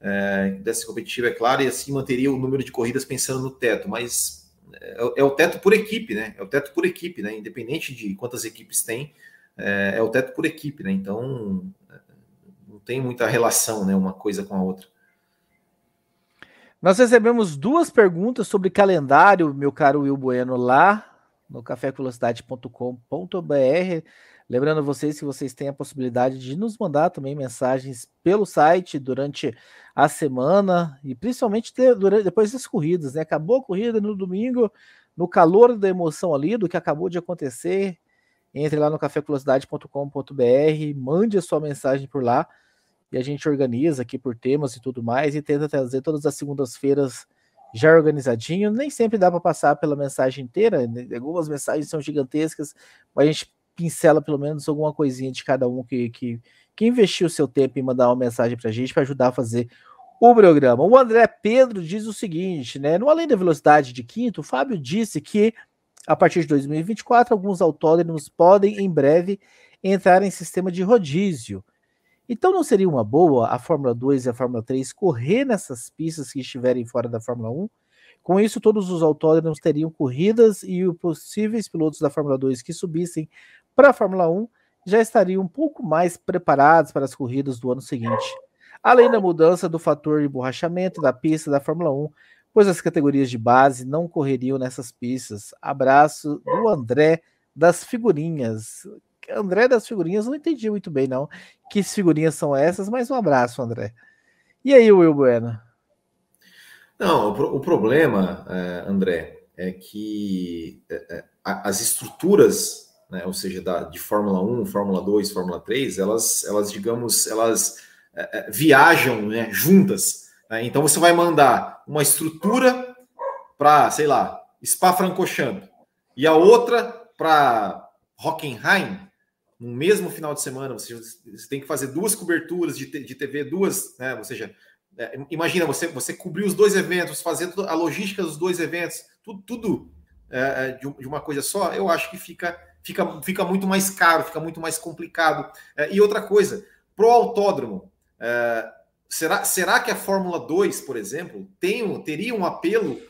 É, dessa competitiva, é claro, e assim manteria o número de corridas pensando no teto, mas é, é, o teto por equipe, né? É o teto por equipe, né? Independente de quantas equipes tem, é, é o teto por equipe, né? Então não tem muita relação, né? Uma coisa com a outra. Nós recebemos duas perguntas sobre calendário, meu caro Will Bueno, lá no cafévelocidade.com.br. Lembrando vocês que vocês têm a possibilidade de nos mandar também mensagens pelo site durante a semana e principalmente durante, depois das corridas, né? Acabou a corrida no domingo, no calor da emoção ali do que acabou de acontecer. Entre lá no cafévelocidade.com.br, mande a sua mensagem por lá e a gente organiza aqui por temas e tudo mais e tenta trazer todas as segundas-feiras já organizadinho. Nem sempre dá para passar pela mensagem inteira, né? algumas mensagens são gigantescas, mas a gente pincela pelo menos alguma coisinha de cada um que, que, que investiu seu tempo em mandar uma mensagem para a gente para ajudar a fazer o programa. O André Pedro diz o seguinte, né? No Além da Velocidade de Quinto, o Fábio disse que a partir de 2024 alguns autódromos podem em breve entrar em sistema de rodízio. Então não seria uma boa a Fórmula 2 e a Fórmula 3 correr nessas pistas que estiverem fora da Fórmula 1? Com isso, todos os autódromos teriam corridas e os possíveis pilotos da Fórmula 2 que subissem para a Fórmula 1 já estariam um pouco mais preparados para as corridas do ano seguinte. Além da mudança do fator de borrachamento da pista da Fórmula 1, pois as categorias de base não correriam nessas pistas. Abraço do André das Figurinhas. André das Figurinhas, não entendi muito bem, não. Que figurinhas são essas, mas um abraço, André. E aí, Will Bueno? Não, o, o problema, é, André, é que é, é, as estruturas né, ou seja, da, de Fórmula 1, Fórmula 2, Fórmula 3, elas, elas digamos, elas viajam né, juntas. Né? Então você vai mandar uma estrutura para, sei lá, Spa-Francorchamps e a outra para Hockenheim, no mesmo final de semana, você, você, tem que fazer duas coberturas de, de TV, duas, né, ou seja, é, imagina você, você cobrir os dois eventos, fazer a logística dos dois eventos, tudo, tudo é, é de, de uma coisa só, eu acho que fica fica, fica muito mais caro, fica muito mais complicado. É, e outra coisa, pro autódromo, é, será, será que a Fórmula 2, por exemplo, tem, teria um apelo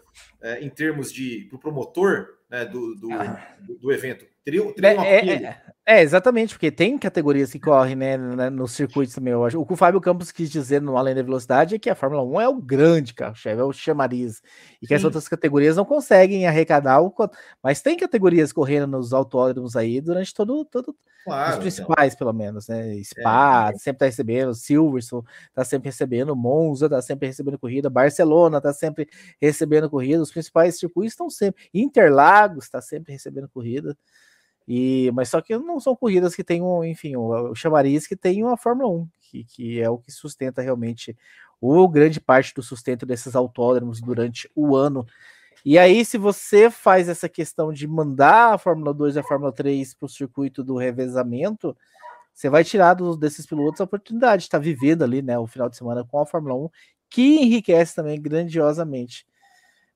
é, em termos de pro promotor né, do, do, ah. do, do, evento? Teria, teria um apelo? É, exatamente, porque tem categorias que correm, né, nos circuitos também. Eu acho. O que o Fábio Campos quis dizer no Além da Velocidade é que a Fórmula 1 é o grande carro-chefe, é o chamariz. E que Sim. as outras categorias não conseguem arrecadar o. Mas tem categorias correndo nos autódromos aí durante todo. todo claro, os principais, então. pelo menos, né? Spa, é, sempre tá recebendo, Silverstone tá sempre recebendo, Monza tá sempre recebendo corrida, Barcelona tá sempre recebendo corrida, os principais circuitos estão sempre. Interlagos tá sempre recebendo corrida. E, mas só que não são corridas que tem um, enfim, o, o chamariz que tem uma Fórmula 1, que, que é o que sustenta realmente o grande parte do sustento desses autódromos durante o ano. E aí, se você faz essa questão de mandar a Fórmula 2 e a Fórmula 3 para o circuito do revezamento, você vai tirar dos, desses pilotos a oportunidade de estar vivendo ali, né, o final de semana com a Fórmula 1, que enriquece também grandiosamente.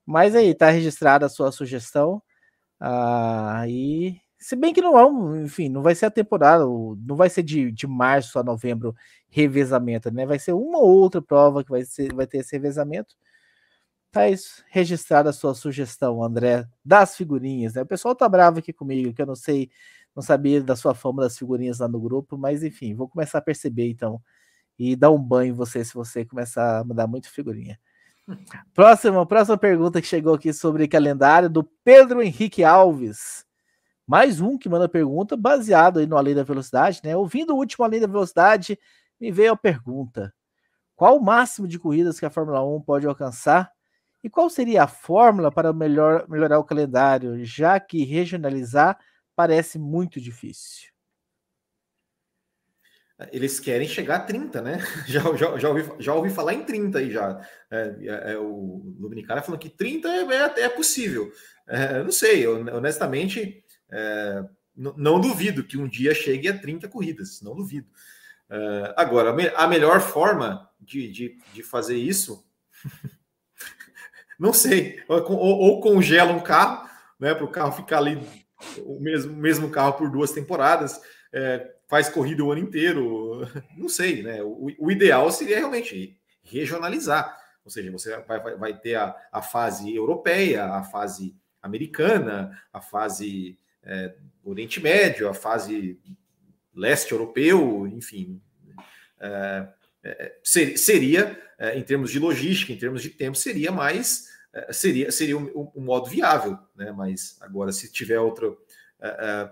Mas aí, está registrada a sua sugestão. Ah, e se bem que não é um, enfim, não vai ser a temporada, não vai ser de, de março a novembro revezamento, né? Vai ser uma ou outra prova que vai, ser, vai ter esse revezamento. Tá isso, registrada a sua sugestão, André, das figurinhas, né? O pessoal tá bravo aqui comigo, que eu não sei, não sabia da sua fama das figurinhas lá no grupo, mas enfim, vou começar a perceber então e dar um banho em você se você começar a mandar muito figurinha. [LAUGHS] Próxima, próxima pergunta que chegou aqui sobre calendário do Pedro Henrique Alves. Mais um que manda pergunta baseado aí no Além da Velocidade, né? Ouvindo o último Além da Velocidade, me veio a pergunta: qual o máximo de corridas que a Fórmula 1 pode alcançar? E qual seria a fórmula para melhor, melhorar o calendário, já que regionalizar parece muito difícil? Eles querem chegar a 30, né? [LAUGHS] Já, já, já, ouvi, já ouvi falar em 30 aí já. É, é, é o Luminicara falando que 30 é, é, é possível. É, não sei, honestamente, é, não duvido que um dia chegue a 30 corridas, não duvido. É, agora, a melhor forma de, de, de fazer isso, [LAUGHS] não sei, ou, ou, congela um carro, né, para o carro ficar ali, o mesmo, mesmo carro por duas temporadas, é, faz corrida o ano inteiro, [LAUGHS] não sei, né? O, o, ideal seria realmente regionalizar, ou seja, você vai, vai, ter a, a fase europeia, a fase americana, a fase é, Oriente Médio, a fase leste europeu, enfim, é, é, seria, é, em termos de logística, em termos de tempo, seria mais, é, seria, seria um, um, modo viável, né? Mas agora, se tiver outro. É,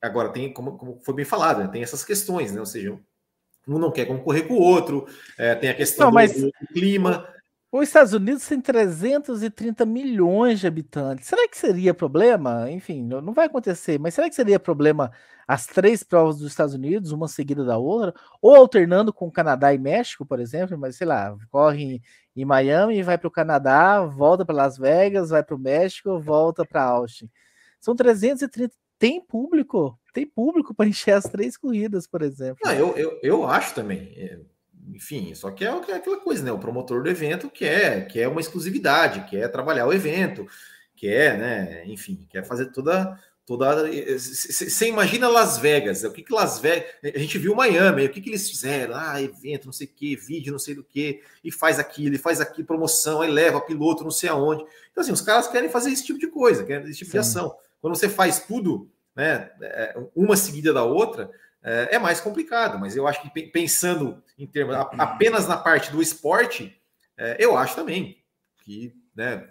agora, tem, como, como, foi bem falado, né? tem essas questões, né? Ou seja, um não quer concorrer com o outro, tem a questão não, mas... do, do clima. Os Estados Unidos tem 330 milhões de habitantes. Será que seria problema? Enfim, não vai acontecer, mas será que seria problema as três provas dos Estados Unidos, uma seguida da outra, ou alternando com Canadá e México, por exemplo, mas sei lá, corre em Miami, vai para o Canadá, volta para Las Vegas, vai para o México, volta para Austin. São 330. Tem público, tem público para [LAUGHS] encher as três corridas, por exemplo. Não, eu, eu, eu acho também. É, enfim, só que é, é aquela coisa, né? O promotor do evento quer, quer uma exclusividade, quer trabalhar o evento, quer, né? Enfim, quer fazer toda toda. Você imagina Las Vegas, o que, que Las Vegas. A gente viu Miami, o que, que eles fizeram? Ah, evento, não sei o que, vídeo, não sei do que, e faz aquilo, e faz aqui, promoção, aí leva piloto, não sei aonde. Então, assim, os caras querem fazer esse tipo de coisa, querem esse tipo Sim. de ação. Quando você faz tudo, né, é, uma seguida da outra, é, é mais complicado, mas eu acho que pensando em termos apenas na parte do esporte, é, eu acho também que né,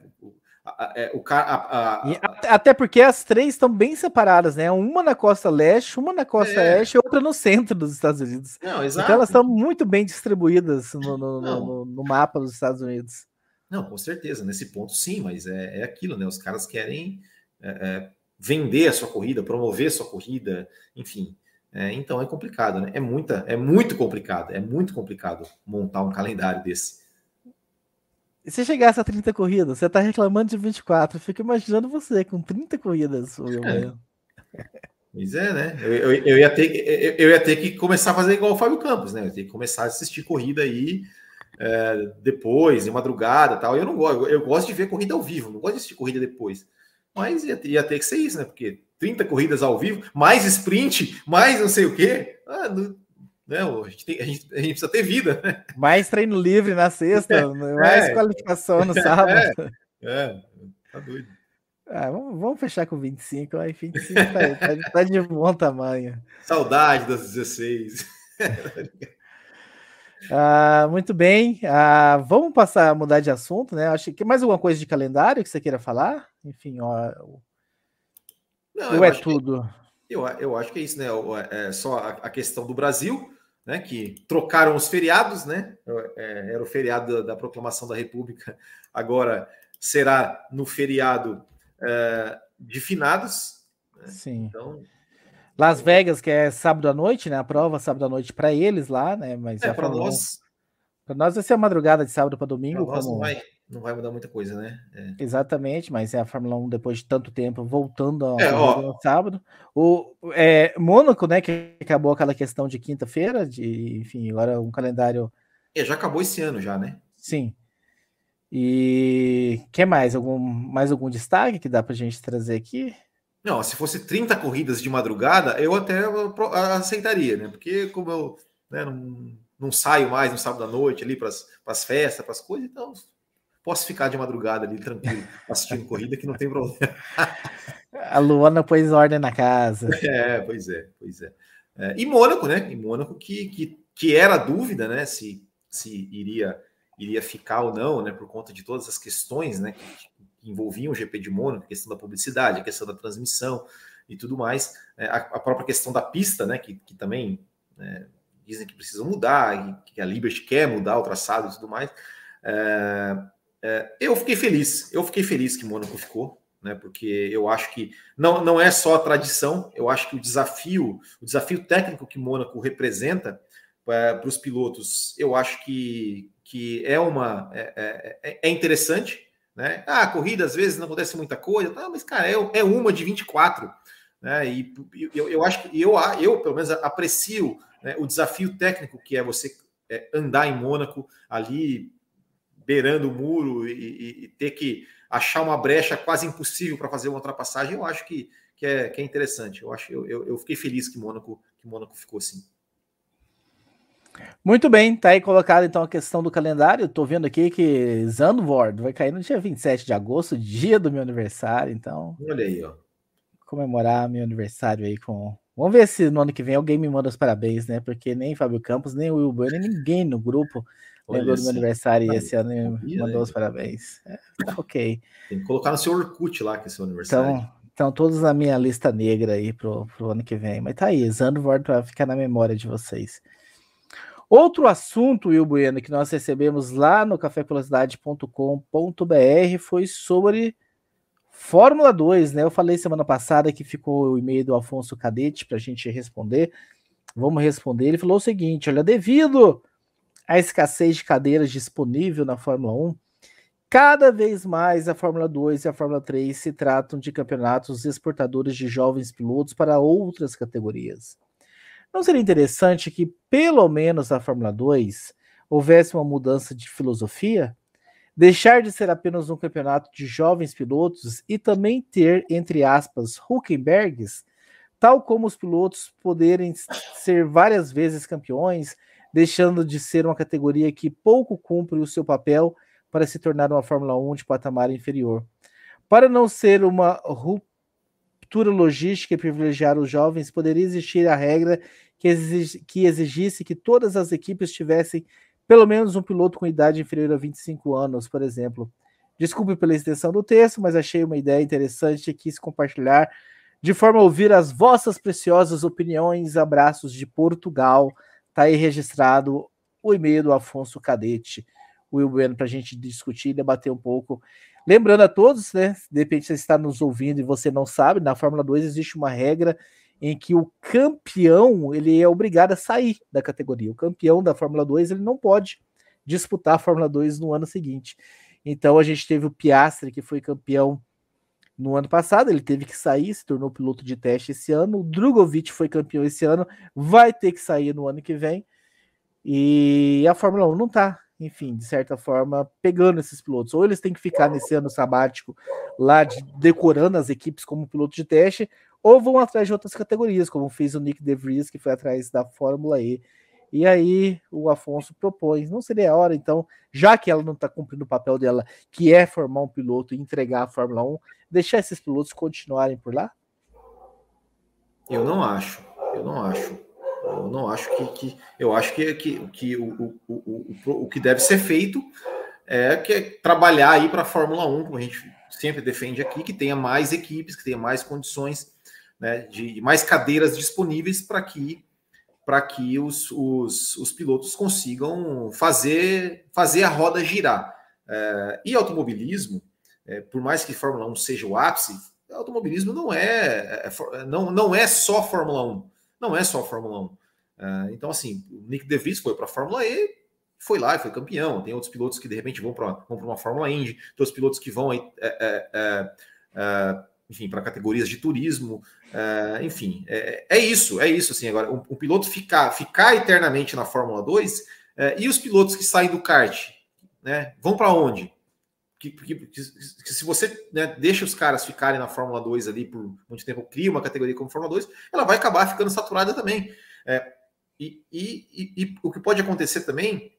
é, o, a, a, a, até porque as três estão bem separadas, né? Uma na costa leste, uma na costa é. oeste e outra no centro dos Estados Unidos. Não, então elas estão muito bem distribuídas no, no, no, no, mapa dos Estados Unidos. Não, com certeza, nesse ponto sim, mas é, é aquilo, né? Os caras querem é, é vender a sua corrida, promover a sua corrida, enfim. É, então é complicado, né? É muita, é muito complicado, é muito complicado montar um calendário desse. E se chegasse a 30 corridas, você tá reclamando de 24. Fica imaginando você com 30 corridas, é. Pois é, né? Eu, eu, eu, ia ter, eu, eu, ia ter que começar a fazer igual o Fábio Campos, né? Eu ia ter que começar a assistir corrida aí é, depois, em madrugada tal. Eu não gosto, eu gosto de ver corrida ao vivo, não gosto de assistir corrida depois. Mas ia, ia ter que ser isso, né? Porque 30 corridas ao vivo, mais sprint, mais não sei o quê. Ah, não, né? A gente, tem, a, gente, a gente precisa ter vida. Né? Mais treino livre na sexta, [LAUGHS] é, mais é, qualificação no sábado. É, é tá doido. Ah, vamos, vamos, fechar com 25, aí 25 tá, tá, tá de bom tamanho. Saudade das 16. [LAUGHS] ah, muito bem. Ah, vamos passar a mudar de assunto, né? Acho que mais alguma coisa de calendário que você queira falar? Enfim, ó. Não, Ou é tudo? Que, eu, eu acho que é isso, né? É só a, a questão do Brasil né, que trocaram os feriados, né? É, era o feriado da, da, proclamação da República, [LAUGHS] agora será no feriado é, de finados. Né? Sim. Então, Las Vegas, que é sábado à noite, né? A prova sábado à noite para eles lá, né? Mas é, para nós. Para nós vai ser a madrugada de sábado para domingo. Pra nós como... não vai não vai mudar muita coisa, né? É. Exatamente, mas é a Fórmula 1 depois de tanto tempo voltando ao é, sábado. O é, Mônaco, né, que acabou aquela questão de quinta-feira, de enfim, agora um calendário. É, já acabou esse ano já, né? Sim. E quer mais algum mais algum destaque que dá para a gente trazer aqui? Não, se fosse 30 corridas de madrugada, eu até aceitaria, né? Porque como eu né, não, não saio mais no sábado à noite ali para as festas, para as coisas, então posso ficar de madrugada ali tranquilo, assistindo [LAUGHS] corrida, que não tem problema. A Luana pôs ordem na casa. [LAUGHS] É, pois é, pois é. é e Mônaco, né? E Mônaco que, que, que era dúvida, né? Se, se iria, iria ficar ou não, né? Por conta de todas as questões, né? Que, envolviam o GP de Mônaco, a questão da publicidade, a questão da transmissão e tudo mais. É, a, a, própria questão da pista, né? Que, que também né, dizem que precisa mudar, que a Liberty quer mudar o traçado e tudo mais. É, é, eu fiquei feliz, eu fiquei feliz que Mônaco ficou, né? Porque eu acho que não, não é só a tradição, eu acho que o desafio, o desafio técnico que Mônaco representa é, para os pilotos, eu acho que, que é uma é, é, é, é interessante, né? Ah, a corrida às vezes não acontece muita coisa, tá, mas cara, é, é uma de 24. Né? E eu, eu acho que eu, eu, pelo menos, aprecio né, o desafio técnico que é você é, andar em Mônaco ali beirando o muro e, e, ter que achar uma brecha quase impossível para fazer uma ultrapassagem, eu acho que, que, é, que é interessante. Eu acho eu, eu, eu fiquei feliz que Mônaco que Mônaco ficou assim. Muito bem, tá aí colocado então a questão do calendário. Tô vendo aqui que Zandvoort vai cair no dia 27 de agosto, dia do meu aniversário, então. Olha aí, ó. Comemorar meu aniversário aí com. Vamos ver se no ano que vem alguém me manda os parabéns, né? Porque nem Fábio Campos, nem o Will Bueno, ninguém no grupo Lembrou do meu aniversário e esse ano me mandou os parabéns. É, tá ok. Tem que colocar no seu Orkut lá, que é seu aniversário. Então, então todos na minha lista negra aí pro, pro ano que vem. Mas tá aí, Zandvoort vai ficar na memória de vocês. Outro assunto, Will Bueno, que nós recebemos lá no cafévelocidade.com.br foi sobre Fórmula 2, né? Eu falei semana passada que ficou o e-mail do Afonso Cadete para a gente responder. Vamos responder. Ele falou o seguinte: olha, devido à escassez de cadeiras disponível na Fórmula 1, cada vez mais a Fórmula 2 e a Fórmula 3 se tratam de campeonatos exportadores de jovens pilotos para outras categorias. Não seria interessante que, pelo menos na Fórmula 2, houvesse uma mudança de filosofia? Deixar de ser apenas um campeonato de jovens pilotos e também ter, entre aspas, Huckenbergs, tal como os pilotos poderem ser várias vezes campeões, deixando de ser uma categoria que pouco cumpre o seu papel para se tornar uma Fórmula 1 de patamar inferior. Para não ser uma ruptura logística e privilegiar os jovens, poderia existir a regra que, exig, que exigisse que todas as equipes tivessem pelo menos um piloto com idade inferior a 25 anos, por exemplo. Desculpe pela extensão do texto, mas achei uma ideia interessante e quis compartilhar de forma a ouvir as vossas preciosas opiniões. Abraços de Portugal. Está aí registrado o e-mail do Afonso Cadete, o Will Bueno, para a gente discutir e debater um pouco. Lembrando a todos, né? De repente você está nos ouvindo e você não sabe, na Fórmula 2 existe uma regra em que o campeão ele é obrigado a sair da categoria. O campeão da Fórmula 2 ele não pode disputar a Fórmula 2 no ano seguinte. Então a gente teve o Piastri, que foi campeão no ano passado, ele teve que sair, se tornou piloto de teste esse ano. O Drogovic foi campeão esse ano, vai ter que sair no ano que vem. E a Fórmula 1 não está, enfim, de certa forma, pegando esses pilotos. Ou eles têm que ficar nesse ano sabático lá de, decorando as equipes como piloto de teste, ou vão atrás de outras categorias, como fez o Nick DeVries, que foi atrás da Fórmula E. E aí o Afonso propõe, não seria a hora, então, já que ela não está cumprindo o papel dela, que é formar um piloto e entregar a Fórmula 1, deixar esses pilotos continuarem por lá? Eu não acho, eu não acho. Eu não acho que. que eu acho que, que, que o, o, o, o, que deve ser feito é, que é trabalhar aí para a Fórmula 1, como a gente sempre defende aqui, que tenha mais equipes, que tenha mais condições né, de mais cadeiras disponíveis para que para que os, os, os, pilotos consigam fazer, fazer a roda girar. É, e automobilismo, é, por mais que Fórmula 1 seja o ápice, automobilismo não é, é, não, não é só Fórmula 1. Não é só Fórmula 1. É, então, assim, o Nick DeVries foi para a Fórmula E, foi lá e foi campeão. Tem outros pilotos que de repente vão para uma Fórmula Indy, tem outros pilotos que vão aí, é, é, enfim, para categorias de turismo. Uh, enfim, é, é, isso, é isso. Assim, agora, o, o, piloto ficar, ficar eternamente na Fórmula 2 uh, é, e os pilotos que saem do kart, né, vão para onde? Que, que, que, que, se você né, deixa os caras ficarem na Fórmula 2 ali por muito tempo, cria uma categoria como Fórmula 2, ela vai acabar ficando saturada também. É, e, e, e, e, o que pode acontecer também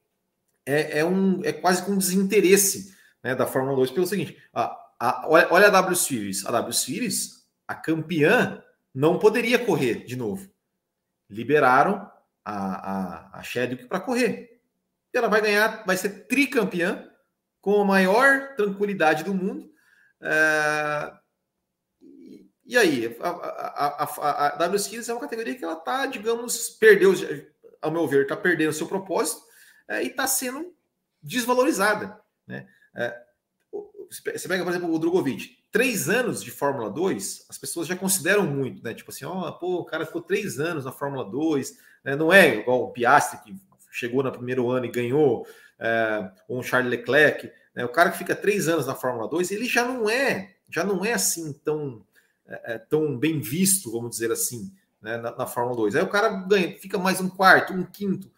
é, é, um, é quase que um desinteresse né, da Fórmula 2 pelo seguinte: a, a, olha, a W Series. A W Series, a campeã, não poderia correr de novo. Liberaram a, a, a Chadwick para correr. E ela vai ganhar, vai ser tricampeã, com a maior tranquilidade do mundo. É... E aí, a, a, a, a, W Series é uma categoria que ela está, digamos, perdeu, ao meu ver, está perdendo seu propósito é, e está sendo desvalorizada. Né? É, você pega, por exemplo, o Drogovic, três anos de Fórmula 2, as pessoas já consideram muito, né? Tipo assim, ó, oh, pô, o cara ficou três anos na Fórmula 2, né? não é igual o Piastri, que chegou no primeiro ano e ganhou, é, ou um Charles Leclerc, né? O cara que fica três anos na Fórmula 2, ele já não é, já não é assim tão, é, tão bem visto, vamos dizer assim, né? na, na Fórmula 2. Aí o cara ganha, fica mais um quarto, um quinto,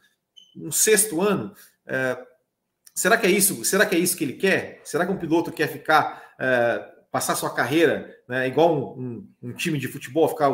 um sexto ano, é, Será que é isso? Será que é isso que ele quer? Será que um piloto quer ficar, é, passar sua carreira, né, igual um, um, um, time de futebol, ficar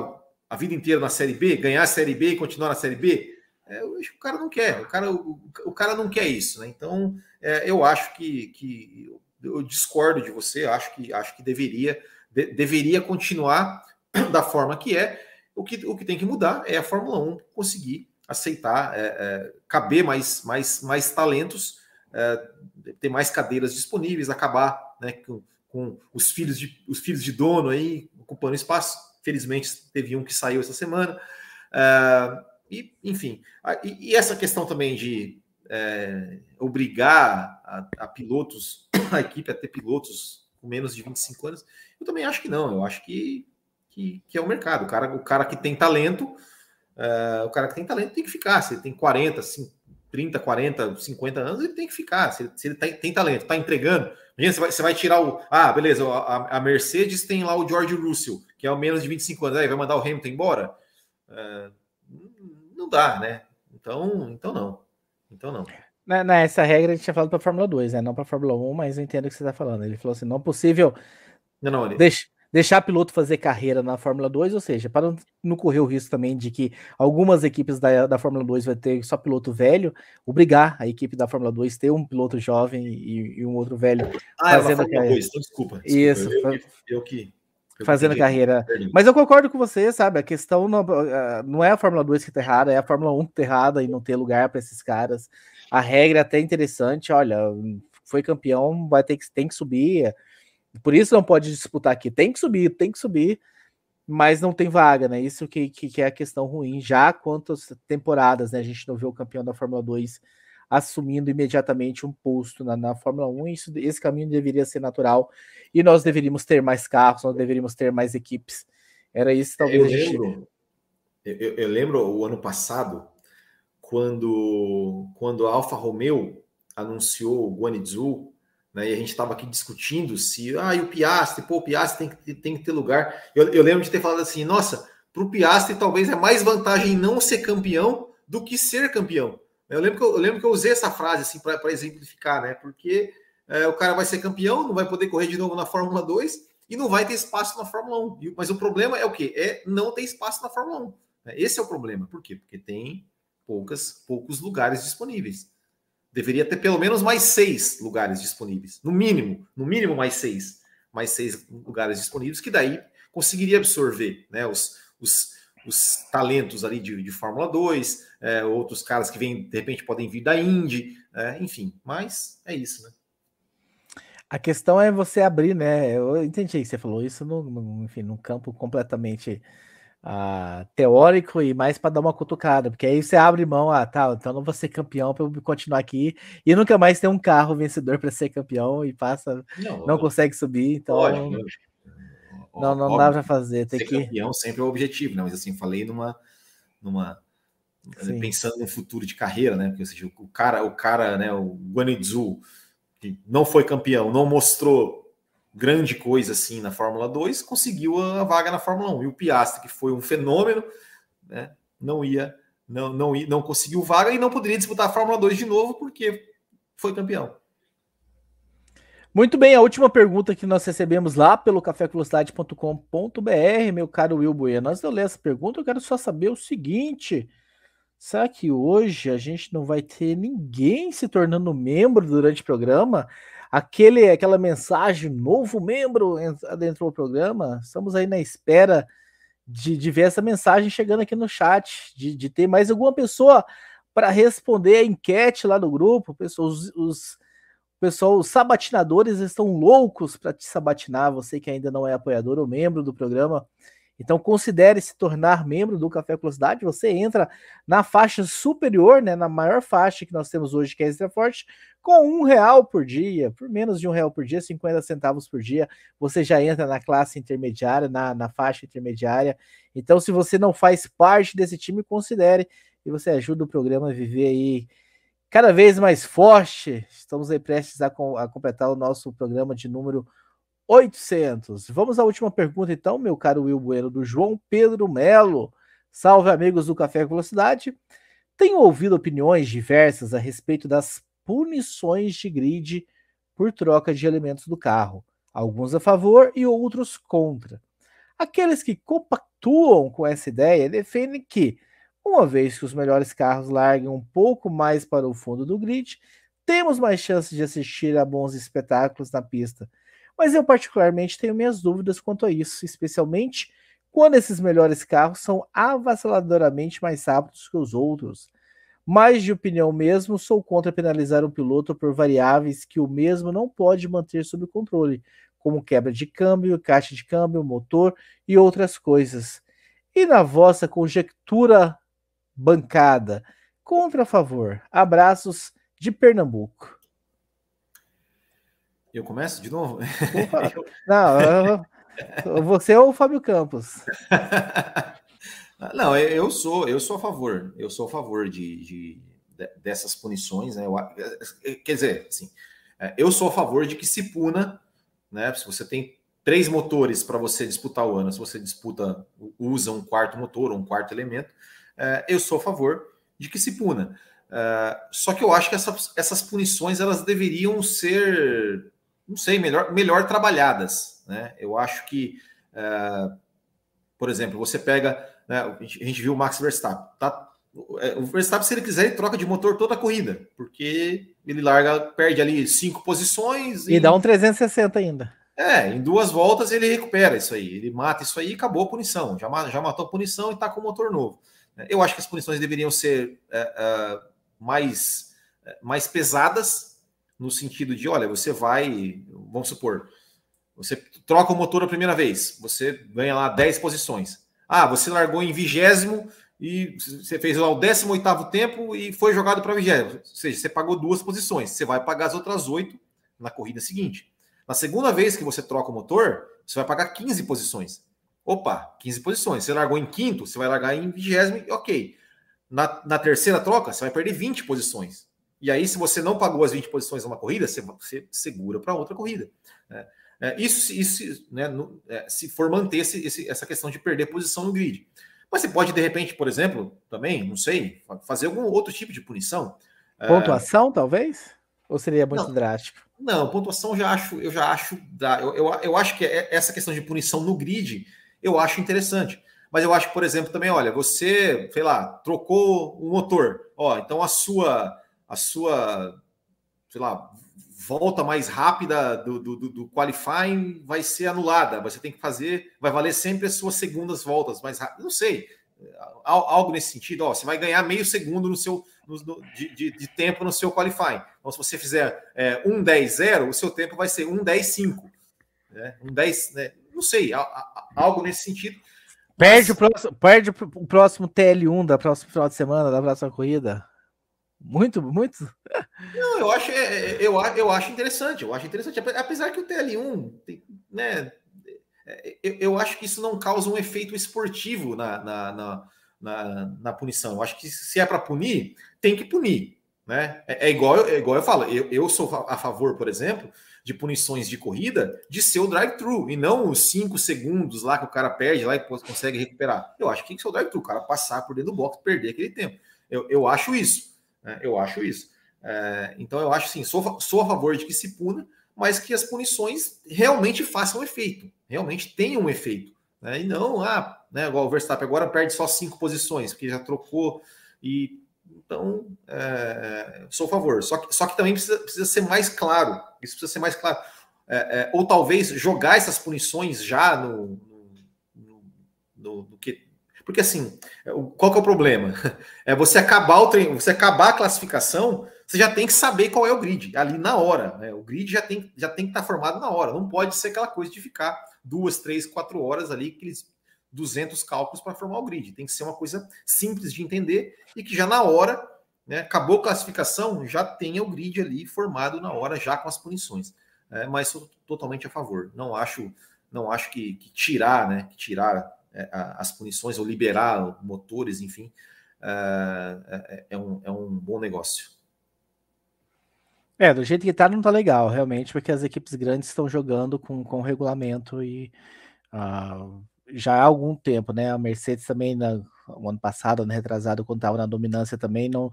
a vida inteira na Série B, ganhar a Série B e continuar na Série B? É, eu acho que o cara não quer. O cara, o, o cara não quer isso. Né? Então, é, eu acho que, que eu discordo de você. Acho que acho que deveria de, deveria continuar [CLEARS THROAT] da forma que é. O que, o que tem que mudar é a Fórmula 1 conseguir aceitar, é, é, caber mais, mais, mais talentos é, ter mais cadeiras disponíveis, acabar né, com, com, os, filhos de, os filhos de dono aí ocupando espaço. Felizmente teve um que saiu essa semana. É, e, enfim, e, e, essa questão também de é, obrigar a, a, pilotos, [COUGHS] a equipe a ter pilotos com menos de 25 anos, eu também acho que não. Eu acho que, que, que é o mercado. O cara, o cara que tem talento, é, o cara que tem talento tem que ficar. Se ele tem 40, 50, 30, 40, 50 anos, ele tem que ficar. Se, se ele tem, tem talento, está entregando. Imagina, você vai, você vai tirar o. Ah, beleza, a, a, Mercedes tem lá o George Russell, que é o menos de 25 anos, aí vai mandar o Hamilton embora? Uh, não dá, né? Então, então não. Então não. Nessa regra a gente tinha falado para a Fórmula 2, né? Não para a Fórmula 1, mas eu entendo o que você está falando. Ele falou assim: não é possível. Não, não, ele... deixa, deixar piloto fazer carreira na Fórmula 2, ou seja, para não correr o risco também de que algumas equipes da, da Fórmula 2 vai ter só piloto velho, obrigar a equipe da Fórmula 2 ter um piloto jovem e, e um outro velho ah, é fazendo carreira. 2, então desculpa, desculpa. Isso. Eu, eu, eu que fazendo carreira. Mas eu concordo com você, sabe? A questão não, não é a Fórmula 2 que tá errada, é a Fórmula 1 que tá errada e não ter lugar para esses caras. A regra é até interessante, olha, foi campeão, vai ter que tem que subir. Por isso não pode disputar aqui. Tem que subir, tem que subir, mas não tem vaga, né? Isso que, que, que é a questão ruim. Já quantas temporadas, né? A gente não vê o campeão da Fórmula 2 assumindo imediatamente um posto na, na Fórmula 1. Isso, esse caminho deveria ser natural e nós deveríamos ter mais carros, nós deveríamos ter mais equipes. Era isso, talvez. Eu lembro, eu, eu lembro o ano passado, quando, quando a Alfa Romeo anunciou o Guanizhu né? E a gente estava aqui discutindo se ah, e o Piastri, pô, o Piastri tem que, tem que ter lugar. Eu, eu lembro de ter falado assim, nossa, para o Piastri talvez é mais vantagem não ser campeão do que ser campeão. Eu lembro que eu, eu lembro que eu usei essa frase assim para exemplificar, né? Porque é, o cara vai ser campeão, não vai poder correr de novo na Fórmula 2 e não vai ter espaço na Fórmula 1. Mas o problema é o quê? É não ter espaço na Fórmula 1. Né? Esse é o problema. Por quê? Porque tem poucas, poucos lugares disponíveis deveria ter pelo menos mais seis lugares disponíveis. No mínimo, no mínimo mais seis. Mais seis lugares disponíveis, que daí conseguiria absorver né, os, os, os talentos ali de, de Fórmula 2, é, outros caras que vêm, de repente, podem vir da Indy, é, enfim, mas é isso, né? A questão é você abrir, né? Eu entendi que você falou isso no, no enfim, num campo completamente uh, teórico e mais para dar uma cutucada, porque aí você abre mão, ah, tá, então não vou ser campeão para eu continuar aqui e nunca mais ter um carro vencedor para ser campeão e passa, não, não consegue subir, então lógico, não, não, dá para fazer, tem ser que campeão sempre é o objetivo, né? Mas assim, falei numa numa Sim. pensando no futuro de carreira, né? Porque ou seja, o cara, o cara, né, o Guanidzu, que não foi campeão, não mostrou grande coisa assim na Fórmula 2, conseguiu a vaga na Fórmula 1. E o Piastri, que foi um fenômeno, né, não ia, não, não, não conseguiu vaga e não poderia disputar a Fórmula 2 de novo porque foi campeão. Muito bem, a última pergunta que nós recebemos lá pelo cafévelocidade.com.br, meu caro Will Bueno. Antes de eu ler essa pergunta, eu quero só saber o seguinte: será que hoje a gente não vai ter ninguém se tornando membro durante o programa? Aquele, aquela mensagem, novo membro dentro do programa. Estamos aí na espera de, de ver essa mensagem chegando aqui no chat, de, de ter mais alguma pessoa para responder a enquete lá do grupo. Pessoas, os, pessoal, os sabatinadores estão loucos para te sabatinar, você que ainda não é apoiador ou membro do programa. Então considere se tornar membro do Café Velocidade. Você entra na faixa superior, né, na maior faixa que nós temos hoje, que é Extra Forte, com um real por dia, por menos de um real por dia, 50 centavos por dia, você já entra na classe intermediária, na, na faixa intermediária. Então, se você não faz parte desse time, considere e você ajuda o programa a viver aí cada vez mais forte. Estamos aí prestes a, a completar o nosso programa de número 800. Vamos à última pergunta, então, meu caro Will Bueno, do João Pedro Melo. Salve, amigos do Café Velocidade. Tenho ouvido opiniões diversas a respeito das punições de grid por troca de elementos do carro, alguns a favor e outros contra. Aqueles que compactuam com essa ideia defendem que, uma vez que os melhores carros larguem um pouco mais para o fundo do grid, temos mais chances de assistir a bons espetáculos na pista mas eu, particularmente, tenho minhas dúvidas quanto a isso, especialmente quando esses melhores carros são avassaladoramente mais rápidos que os outros. Mais de opinião mesmo, sou contra penalizar um piloto por variáveis que o mesmo não pode manter sob controle, como quebra de câmbio, caixa de câmbio, motor e outras coisas. E na vossa conjectura bancada, contra a favor. Abraços de Pernambuco. Eu começo de novo? [LAUGHS] Não, você é o Fábio Campos. [LAUGHS] Não, eu sou, eu sou a favor, eu sou a favor de, de, de dessas punições, né? Eu, quer dizer, assim, é, eu sou a favor de que se puna, né? Se você tem três motores para você disputar o ano, se você disputa, usa um quarto motor, um quarto elemento, é, eu sou a favor de que se puna. É, só que eu acho que essas, essas punições elas deveriam ser, não sei, melhor, melhor trabalhadas, né? Eu acho que, por exemplo, você pega né? A gente viu o Max Verstappen. Tá, é, o Verstappen, se ele quiser, ele troca de motor toda a corrida, porque ele larga, perde ali cinco posições. E, e dá um 360 ainda. É, em duas voltas ele recupera isso aí. Ele mata isso aí e acabou a punição. Já, já matou a punição e está com o motor novo. Eu acho que as punições deveriam ser é, é, mais, é, mais pesadas, no sentido de: olha, você vai, vamos supor, você troca o motor a primeira vez, você ganha lá 10 posições. Ah, você largou em vigésimo e você fez lá o 18 tempo e foi jogado para vigésimo. Ou seja, você pagou duas posições. Você vai pagar as outras oito na corrida seguinte. Na segunda vez que você troca o motor, você vai pagar 15 posições. Opa, 15 posições. Você largou em quinto, você vai largar em vigésimo, ok. Na, na terceira troca, você vai perder 20 posições. E aí, se você não pagou as 20 posições numa corrida, você, você segura para outra corrida. Né? É, isso, isso né, no, é, se for manter esse, esse, essa questão de perder posição no grid. Mas você pode, de repente, por exemplo, também, não sei, fazer algum outro tipo de punição. É, pontuação, é... talvez? Ou seria muito não, drástico? Não, pontuação já acho, eu já acho. Eu, eu, eu acho que é, essa questão de punição no grid eu acho interessante. Mas eu acho, por exemplo, também, olha, você, sei lá, trocou o motor. Ó, então a sua, a sua, sei lá, volta mais rápida do, do, do, qualifying vai ser anulada. Você tem que fazer, vai valer sempre as suas segundas voltas mais rápidas. Não sei, algo nesse sentido. Ó, você vai ganhar meio segundo no seu no, de, de, de, tempo no seu qualifying. Então, se você fizer é, 1-10-0, o seu tempo vai ser 1-10-5. Né? 1-10, né? não sei, algo nesse sentido. Perde, Mas... o próximo, perde o próximo TL1 da próxima final de semana, da próxima corrida. Muito, muito. Não, eu acho, é, é, eu, eu acho interessante, eu acho interessante. Apesar que o TL1, né, é, eu, eu acho que isso não causa um efeito esportivo na, na, na, na, na punição. Eu acho que se é para punir, tem que punir. Né? É, é, igual, é igual eu falo, eu, eu sou a favor, por exemplo, de punições de corrida de ser o drive-thru e não os cinco segundos lá que o cara perde lá e consegue recuperar. Eu acho que tem que ser o drive-thru, o cara passar por dentro do box perder aquele tempo. Eu, eu acho isso. Né? Eu acho isso. É, então eu acho assim, sou, sou a favor de que se puna, mas que as punições realmente façam efeito, realmente tenham um efeito. Né? E não, ah, né, igual o Verstappen agora perde só cinco posições, porque já trocou e então, é, sou a favor. Só que, só que também precisa, precisa ser mais claro. Isso precisa ser mais claro. É, é, ou talvez jogar essas punições já no, no, no, no, que porque assim, qual que é o problema? [LAUGHS] É você acabar o treino, você acabar a classificação, você já tem que saber qual é o grid, ali na hora. Né? O grid já tem, já tem que estar formado na hora. Não pode ser aquela coisa de ficar duas, três, quatro horas ali, aqueles 200 cálculos para formar o grid. Tem que ser uma coisa simples de entender e que já na hora, né, acabou a classificação, já tenha o grid ali formado na hora, já com as punições. É, mas sou totalmente a favor. Não acho, não acho que, que tirar, né, que tirar é, as punições ou liberar motores, enfim, é, é, é, um, é um bom negócio. É, do jeito que tá, não tá legal, realmente, porque as equipes grandes estão jogando com, com regulamento e uh, já há algum tempo, né? A Mercedes também, na, no ano passado, né, retrasado, quando estava na dominância também, não,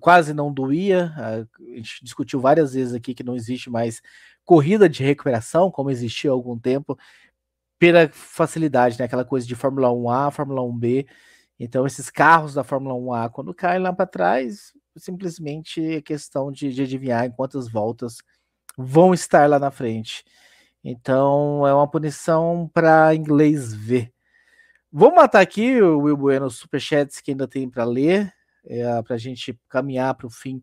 quase não doía. A gente discutiu várias vezes aqui que não existe mais corrida de recuperação, como existia há algum tempo pela facilidade, né? Aquela coisa de Fórmula 1A, Fórmula 1B. Então, esses carros da Fórmula 1A, quando caem lá para trás, simplesmente é questão de, de adivinhar em quantas voltas vão estar lá na frente. Então, é uma punição para inglês ver. Vou matar aqui o Will Bueno Superchats que ainda tem para ler. é, para a gente caminhar para o fim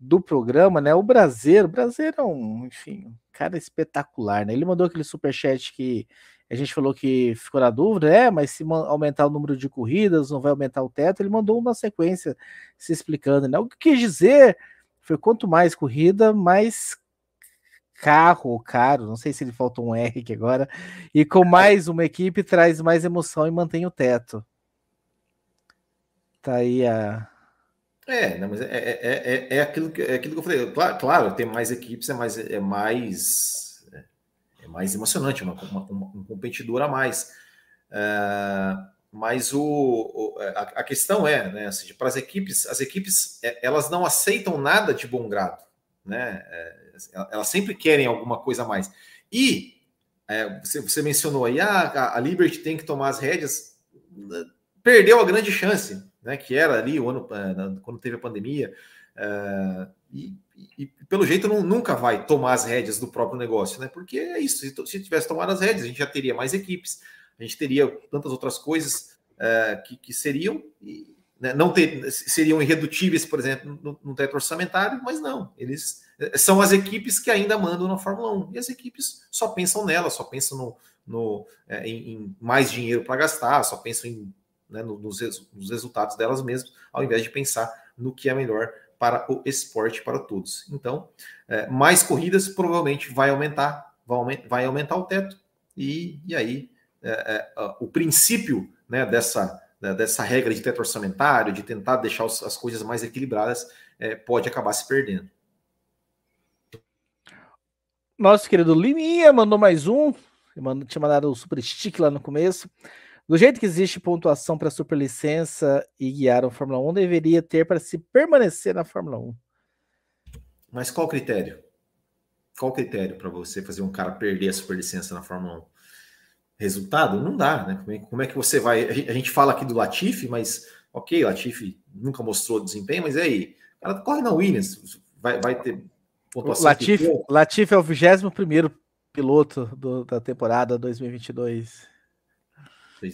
do programa, né? O Brasileiro, o Brasileiro é um, enfim, um cara espetacular, né? Ele mandou aquele superchat que a gente falou que ficou na dúvida, é, mas se aumentar o número de corridas, não vai aumentar o teto. Ele mandou uma sequência se explicando, né? O que quis dizer foi quanto mais corrida, mais carro caro, não sei se ele faltou um R aqui agora, e com mais uma equipe traz mais emoção e mantém o teto. Tá aí a. É, mas é, é, é, é, aquilo que, é aquilo que eu falei. Claro, claro, ter mais equipes é mais, é mais, é mais emocionante, uma, uma, um competidor a mais. É, mas o, o a, a, questão é, né, assim, para as equipes, as equipes elas não aceitam nada de bom grado, né? elas sempre querem alguma coisa a mais. E é, você, você, mencionou aí, ah, a Liberty tem que tomar as rédeas, perdeu a grande chance, né? Que era ali o ano é, quando teve a pandemia. É, e, e, pelo jeito não, nunca vai tomar as rédeas do próprio negócio, né? Porque é isso. Se, se tivesse tomado as rédeas, a gente já teria mais equipes, a gente teria tantas outras coisas é, que, que, seriam né, não ter, seriam irredutíveis, por exemplo, no, no teto orçamentário, mas não, eles são as equipes que ainda mandam na Fórmula 1. E as equipes só pensam nela, só pensam no, no é, em, em, mais dinheiro para gastar, só pensam em, né, nos, nos, resultados delas mesmas, ao invés de pensar no que é melhor para o esporte para todos. Então, é, mais corridas provavelmente vai aumentar, vai, aumentar o teto, e, e aí é, é o princípio né, dessa, né, dessa regra de teto orçamentário, de tentar deixar as coisas mais equilibradas, é, pode acabar se perdendo. Nosso querido Liminha mandou mais um. Mandou, tinha mandado o super stick lá no começo. Do jeito que existe pontuação para superlicença e guiar a Fórmula 1, deveria ter para se permanecer na Fórmula 1. Mas qual o critério? Qual o critério para você fazer um cara perder a superlicença na Fórmula 1? Resultado? Não dá, né? Como é, é que você vai. A gente fala aqui do Latifi, mas ok, Latifi nunca mostrou desempenho, mas e aí? O cara corre na Williams, vai, vai ter Pontuação Latif, Latif é o 21 piloto do, da temporada 2022.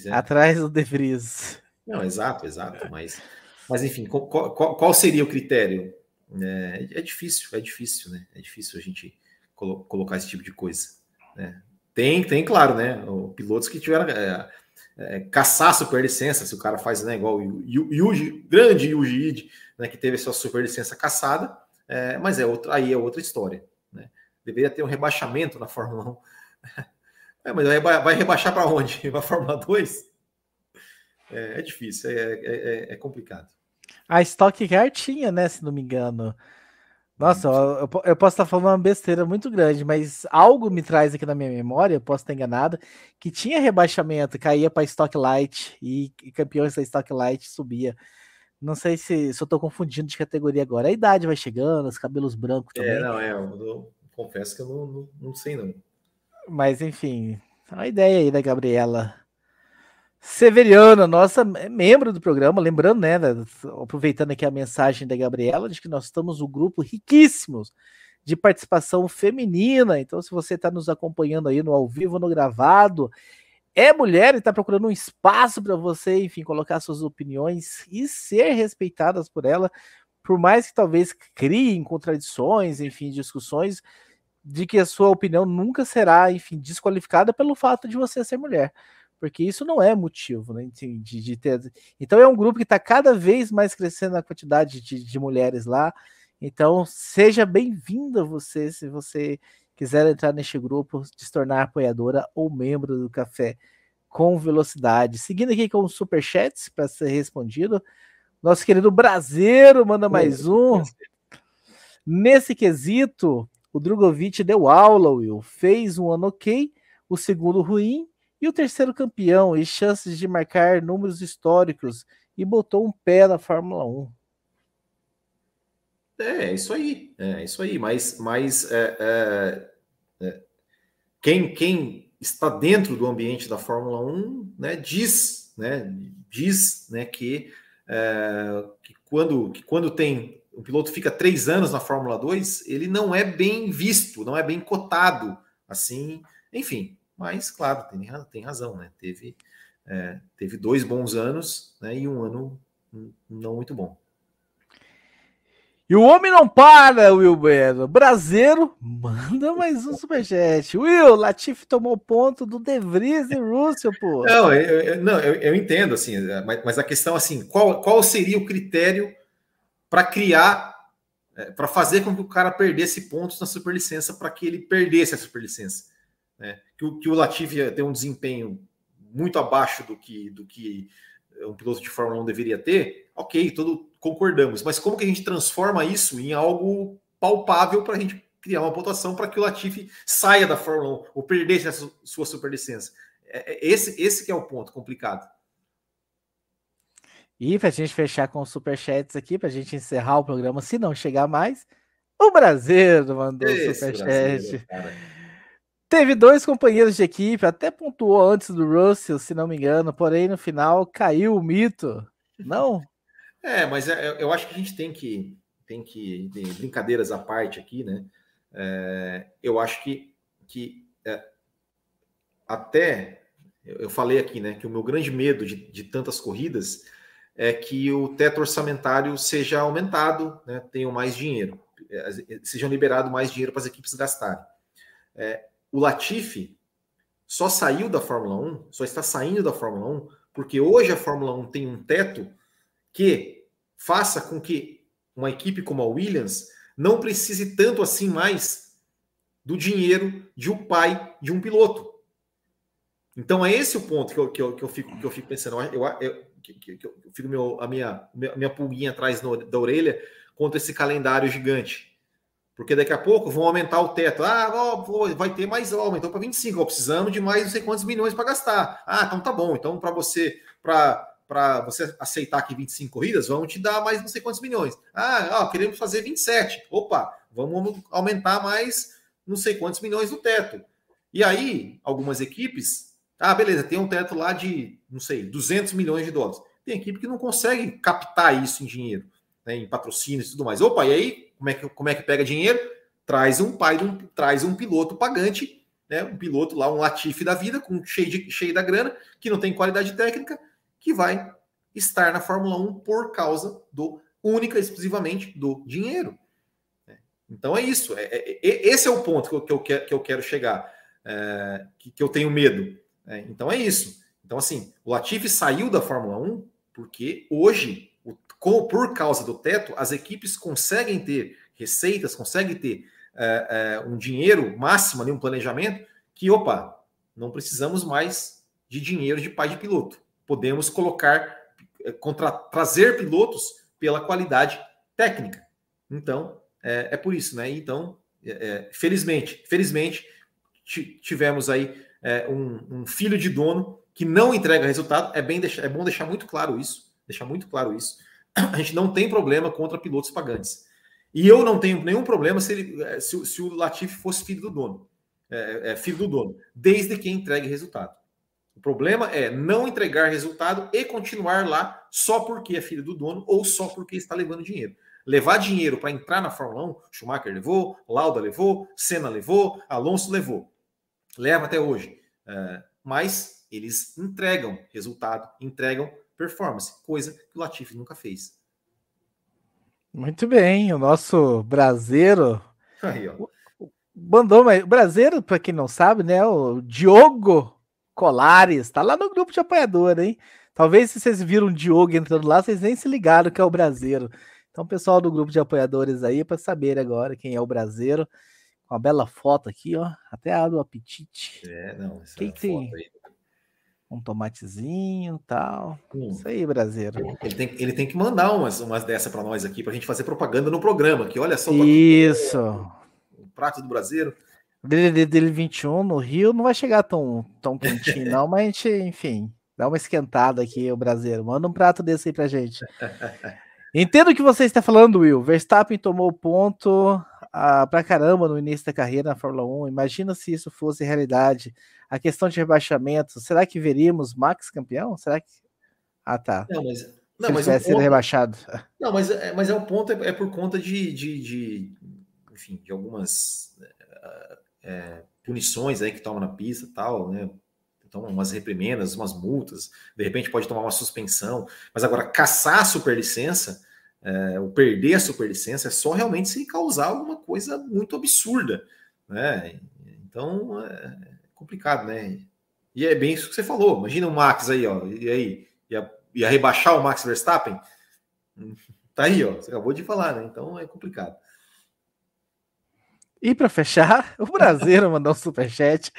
É. Atrás do De Vries. Não, exato, exato. Mas, mas enfim, qual, qual, qual seria o critério? É, é, difícil, é difícil, né? É difícil a gente colo colocar esse tipo de coisa. Né? Tem, tem, claro, né? Pilotos que tiveram é, é, caçar a superlicença, se o cara faz né, igual o Yuji, grande Yuji Ide, né, que teve sua superlicença caçada, é, mas é outra, aí é outra história. Né? Deveria ter um rebaixamento na Fórmula 1. [LAUGHS] É, mas vai rebaixar para onde? Para a Fórmula 2? É, é difícil, é, é, é, é, complicado. A Stock Car tinha, né? Se não me engano. Nossa, eu, eu, posso estar falando uma besteira muito grande, mas algo me traz aqui na minha memória, posso estar enganado, que tinha rebaixamento, caía para Stock Light e, e campeões da Stock Light subia. Não sei se, se eu tô confundindo de categoria agora. A idade vai chegando, os cabelos brancos é, também. É, não, é, eu, eu confesso que eu não, não, não, sei, não. Mas, enfim, a ideia aí da Gabriela Severiana, nossa membro do programa, lembrando, né, aproveitando aqui a mensagem da Gabriela, de que nós estamos um grupo riquíssimo de participação feminina. Então, se você está nos acompanhando aí no ao vivo, no gravado, é mulher e está procurando um espaço para você, enfim, colocar suas opiniões e ser respeitadas por ela, por mais que talvez criem contradições, enfim, discussões, de que a sua opinião nunca será, enfim, desqualificada pelo fato de você ser mulher. Porque isso não é motivo, né? De, de ter... Então é um grupo que está cada vez mais crescendo a quantidade de, de mulheres lá. Então, seja bem-vinda você, se você quiser entrar neste grupo, se tornar apoiadora ou membro do Café com Velocidade. Seguindo aqui com os superchats para ser respondido. Nosso querido Brasileiro manda mais um. Nesse quesito, o Drogovic deu aula, Will. Fez um ano ok, o segundo ruim e o terceiro campeão e chances de marcar números históricos e botou um pé na Fórmula 1. É, isso aí, é isso aí, mas, mas é, é, é, quem, quem está dentro do ambiente da Fórmula 1 né, diz, né, diz né, que, é, que, quando, que quando tem o piloto fica três anos na Fórmula 2, ele não é bem visto, não é bem cotado, assim, enfim, mas claro, tem, tem razão, né? Teve, é, teve dois bons anos né, e um ano não muito bom. E o homem não para, Will Bueno. Brasileiro manda mais um superchat. Will, Latif tomou ponto do De Vries e Russell, pô. Não, eu, eu não, eu, eu, entendo, assim, mas, mas, a questão, assim, qual, qual seria o critério para criar, é, para fazer com que o cara perdesse pontos na superlicença para que ele perdesse a superlicença? Né? Que, o, que o Latifi tem um desempenho muito abaixo do que, do que um piloto de Fórmula 1 deveria ter, ok, todo concordamos. Mas como que a gente transforma isso em algo palpável para a gente criar uma pontuação para que o Latifi saia da Fórmula 1 ou perdesse a sua superlicença? É, é, esse, esse que é o ponto complicado. E para a gente fechar com os superchats aqui, para a gente encerrar o programa, se não chegar mais, o Brasil mandou Esse superchat. Teve dois companheiros de equipe, até pontuou antes do Russell, se não me engano, porém no final caiu o mito. Não? É, mas é, eu acho que a gente tem que, tem que brincadeiras à parte aqui, né? É, eu acho que, que é, até eu falei aqui, né, que o meu grande medo de, de tantas corridas é que o teto orçamentário seja aumentado, né, tenham mais dinheiro, é, sejam liberado mais dinheiro para as equipes gastarem. É, o Latifi só saiu da Fórmula 1, só está saindo da Fórmula 1, porque hoje a Fórmula 1 tem um teto que faça com que uma equipe como a Williams não precise tanto assim mais do dinheiro de um pai de um piloto. Então é esse o ponto que eu, que eu, que eu, fico, que eu fico pensando. Eu, eu, que, que, eu fico meu, a minha, minha pulguinha atrás no, da orelha contra esse calendário gigante. Porque daqui a pouco vão aumentar o teto. Ah, ó, vai ter mais, ó, aumentou para 25. Ó, precisamos de mais não sei quantos milhões para gastar. Ah, então tá bom. Então, para você, para você aceitar aqui 25 corridas, vamos te dar mais não sei quantos milhões. Ah, ó, queremos fazer 27. Opa, vamos aumentar mais não sei quantos milhões do teto. E aí, algumas equipes, ah, beleza, tem um teto lá de, não sei, 200 milhões de dólares. Tem equipe que não consegue captar isso em dinheiro, né, em patrocínios e tudo mais. Opa, e aí como é que, como é que pega dinheiro? Traz um pai, um, traz um piloto pagante, né? Um piloto lá, um Latifi da vida, com cheio, de, cheio da grana, que não tem qualidade técnica, que vai estar na Fórmula 1 por causa do única exclusivamente do dinheiro. Então é isso. É, é, é, esse é o ponto que eu, que eu, que eu quero chegar, é, que, que, eu tenho medo. É, então é isso. Então, assim, o Latifi saiu da Fórmula 1 porque hoje com, por causa do teto, as equipes conseguem ter receitas, conseguem ter é, é, um dinheiro máximo, ali, um planejamento, que, opa, não precisamos mais de dinheiro de pai de piloto. Podemos colocar, é, contra, trazer pilotos pela qualidade técnica. Então, é, é por isso, né? Então, é, felizmente, felizmente, tivemos aí um, um, filho de dono que não entrega resultado. É, bem é bom deixar muito claro isso, deixar muito claro isso [CLEARS THROAT] a gente não tem problema contra pilotos pagantes. E eu não tenho nenhum problema se, ele, eh, se, se o Latifi fosse filho do dono. É, é, filho do dono, desde que entregue resultado. O problema é não entregar resultado e continuar lá só porque é filho do dono ou só porque está levando dinheiro. Levar dinheiro para entrar na Fórmula 1, Schumacher levou, Lauda levou, Senna levou, Alonso levou. Leva até hoje. É, mas eles entregam resultado, entregam performance, coisa que o Latifi nunca fez. Muito bem, o nosso braseiro Aí, ó. mandou, mas o braseiro, para quem não sabe, né, o Diogo Colares, tá lá no grupo de apoiador, hein? Talvez se vocês viram o Diogo entrando lá, vocês nem se ligaram que é o braseiro. Então, pessoal do grupo de apoiadores aí, para saber agora quem é o braseiro, uma bela foto aqui, ó, até abre o apetite. É, não, essa Quem tem? Aí um tomatezinho tal. Hum. Isso aí, brasileiro. Ele tem, ele tem que mandar umas, umas dessa para nós aqui, para a gente fazer propaganda no programa. Que olha só. Isso. O prato do brasileiro. Dele 21 no Rio não vai chegar tão, tão quentinho, não, mas a gente, enfim, dá uma esquentada aqui, o brasileiro. Manda um prato desse aí pra gente. [LAUGHS] Entendo o que você está falando, Will. Verstappen tomou ponto ah, pra caramba no início da carreira na Fórmula 1. Imagina se isso fosse realidade. A questão de rebaixamento, será que veríamos Max campeão? Será que. Ah, tá. Não, mas. Não, mas é ponto... rebaixado. [LAUGHS] Não, mas é, mas é o ponto, é, é por conta de, de, de, enfim, de algumas é, é punições aí que tomam na pista tal, né? Então, umas reprimendas, umas multas, de repente pode tomar uma suspensão, mas agora caçar a superlicença é, perder a superlicença é só realmente se causar alguma coisa muito absurda, né? Então é complicado, né? E é bem isso que você falou. Imagina o Max aí, ó, e aí ia, ia rebaixar o Max Verstappen? [LAUGHS] Tá aí, ó. Você acabou de falar, né? Então é complicado. E para fechar, [LAUGHS] o Brasileiro mandou um superchat.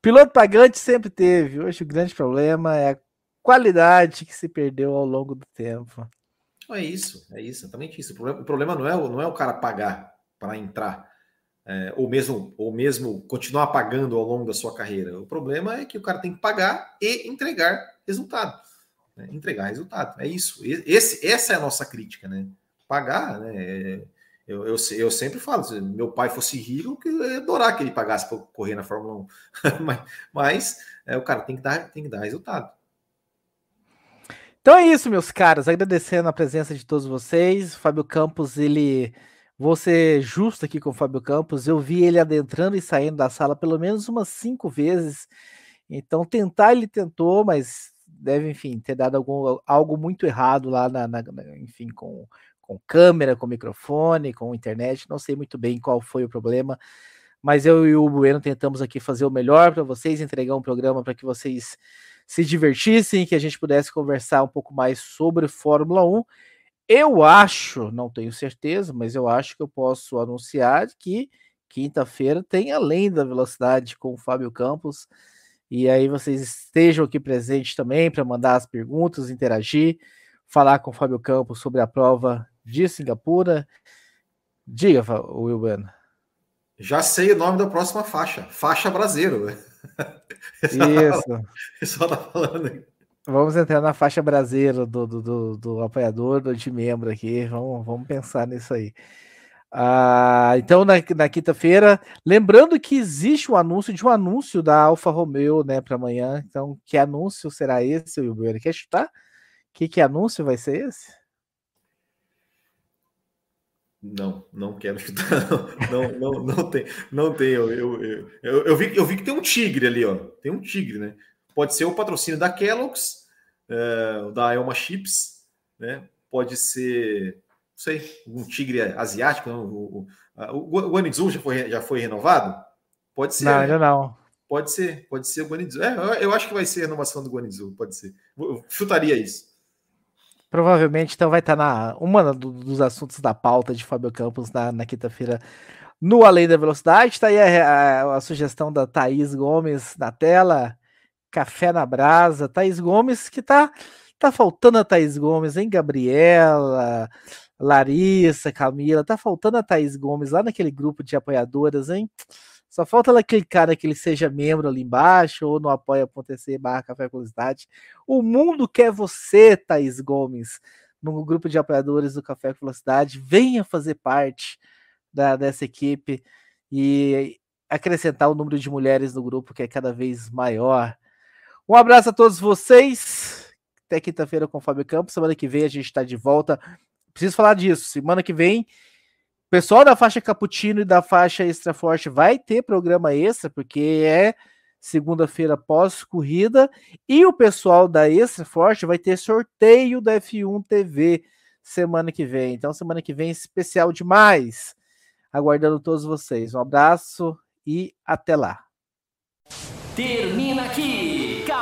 Piloto pagante sempre teve. Hoje o grande problema é a qualidade que se perdeu ao longo do tempo. É isso, é isso, exatamente isso. O problema, o problema não, é, não é o cara pagar para entrar, é, ou, mesmo, ou mesmo continuar pagando ao longo da sua carreira. O problema é que o cara tem que pagar e entregar resultado. Né? Entregar resultado. É isso. Esse, essa é a nossa crítica, né? Pagar, né? É, eu, eu, eu, sempre falo, se meu pai fosse rico, eu ia adorar que ele pagasse para correr na Fórmula 1. [LAUGHS] mas mas é, o cara tem que, dar, tem que dar resultado. Então é isso, meus caros. Agradecendo a presença de todos vocês. Fábio Campos, ele. Vou ser justo aqui com o Fábio Campos. Eu vi ele adentrando e saindo da sala pelo menos umas cinco vezes. Então, tentar ele tentou, mas deve, enfim, ter dado algum, algo muito errado lá, na, na, enfim, com, com câmera, com microfone, com internet. Não sei muito bem qual foi o problema, mas eu e o Bueno tentamos aqui fazer o melhor para vocês, entregar um programa para que vocês se divertissem, que a gente pudesse conversar um pouco mais sobre Fórmula 1. Eu acho, não tenho certeza, mas eu acho que eu posso anunciar que quinta-feira tem Além da Velocidade com o Fábio Campos. E aí vocês estejam aqui presentes também para mandar as perguntas, interagir, falar com o Fábio Campos sobre a prova de Singapura. Diga, Wilben. Já sei o nome da próxima faixa, faixa brasileiro. Isso. Só tá falando Vamos entrar na faixa brasileira do, do, do, do apoiador, do de membro aqui. Vamos, vamos pensar nisso aí. Ah, então, na, na quinta-feira, lembrando que existe o um anúncio de um anúncio da Alfa Romeo, né, para amanhã. Então, que anúncio será esse, Wilber? Quer chutar? Que, que anúncio vai ser esse? Não, não quero chutar. [LAUGHS] Não, não, não, não tem. Não tem. Eu, eu, eu, eu, vi, eu vi que tem um tigre ali, ó. Tem um tigre, né? Pode ser o patrocínio da Kellogg's, uh, da Elma Chips, né? Pode ser, não sei, um tigre asiático. Não? O, o, o Guanizu já foi, já foi renovado? Pode ser. Não, ainda não. Pode ser, pode ser o Guanizu. É, eu, eu acho que vai ser a renovação do Guanizu, pode ser. Eu chutaria isso. Provavelmente então vai estar na uma do, dos assuntos da pauta de Fábio Campos na, na quinta-feira no Além da Velocidade. Está aí a, a, a, sugestão da Thaís Gomes na tela. Café na brasa. Thaís Gomes, que tá, tá faltando a Thaís Gomes, hein? Gabriela, Larissa, Camila. Tá faltando a Thaís Gomes lá naquele grupo de apoiadoras, hein? Só falta ela clicar naquele seja membro ali embaixo ou no apoia.se barra café Velocidade. O mundo quer você, Thaís Gomes, no grupo de apoiadores do Café Velocidade. Venha fazer parte da, dessa equipe e acrescentar o número de mulheres no grupo que é cada vez maior. Um abraço a todos vocês. Até quinta-feira com o Fábio Campos. Semana que vem a gente está de volta. Preciso falar disso. Semana que vem o pessoal da faixa Cappuccino e da faixa Extra Forte vai ter programa extra, porque é segunda-feira pós-corrida. E o pessoal da Extra Forte vai ter sorteio da F1 TV semana que vem. Então, semana que vem, especial demais. Aguardando todos vocês. Um abraço e até lá. Termina aqui.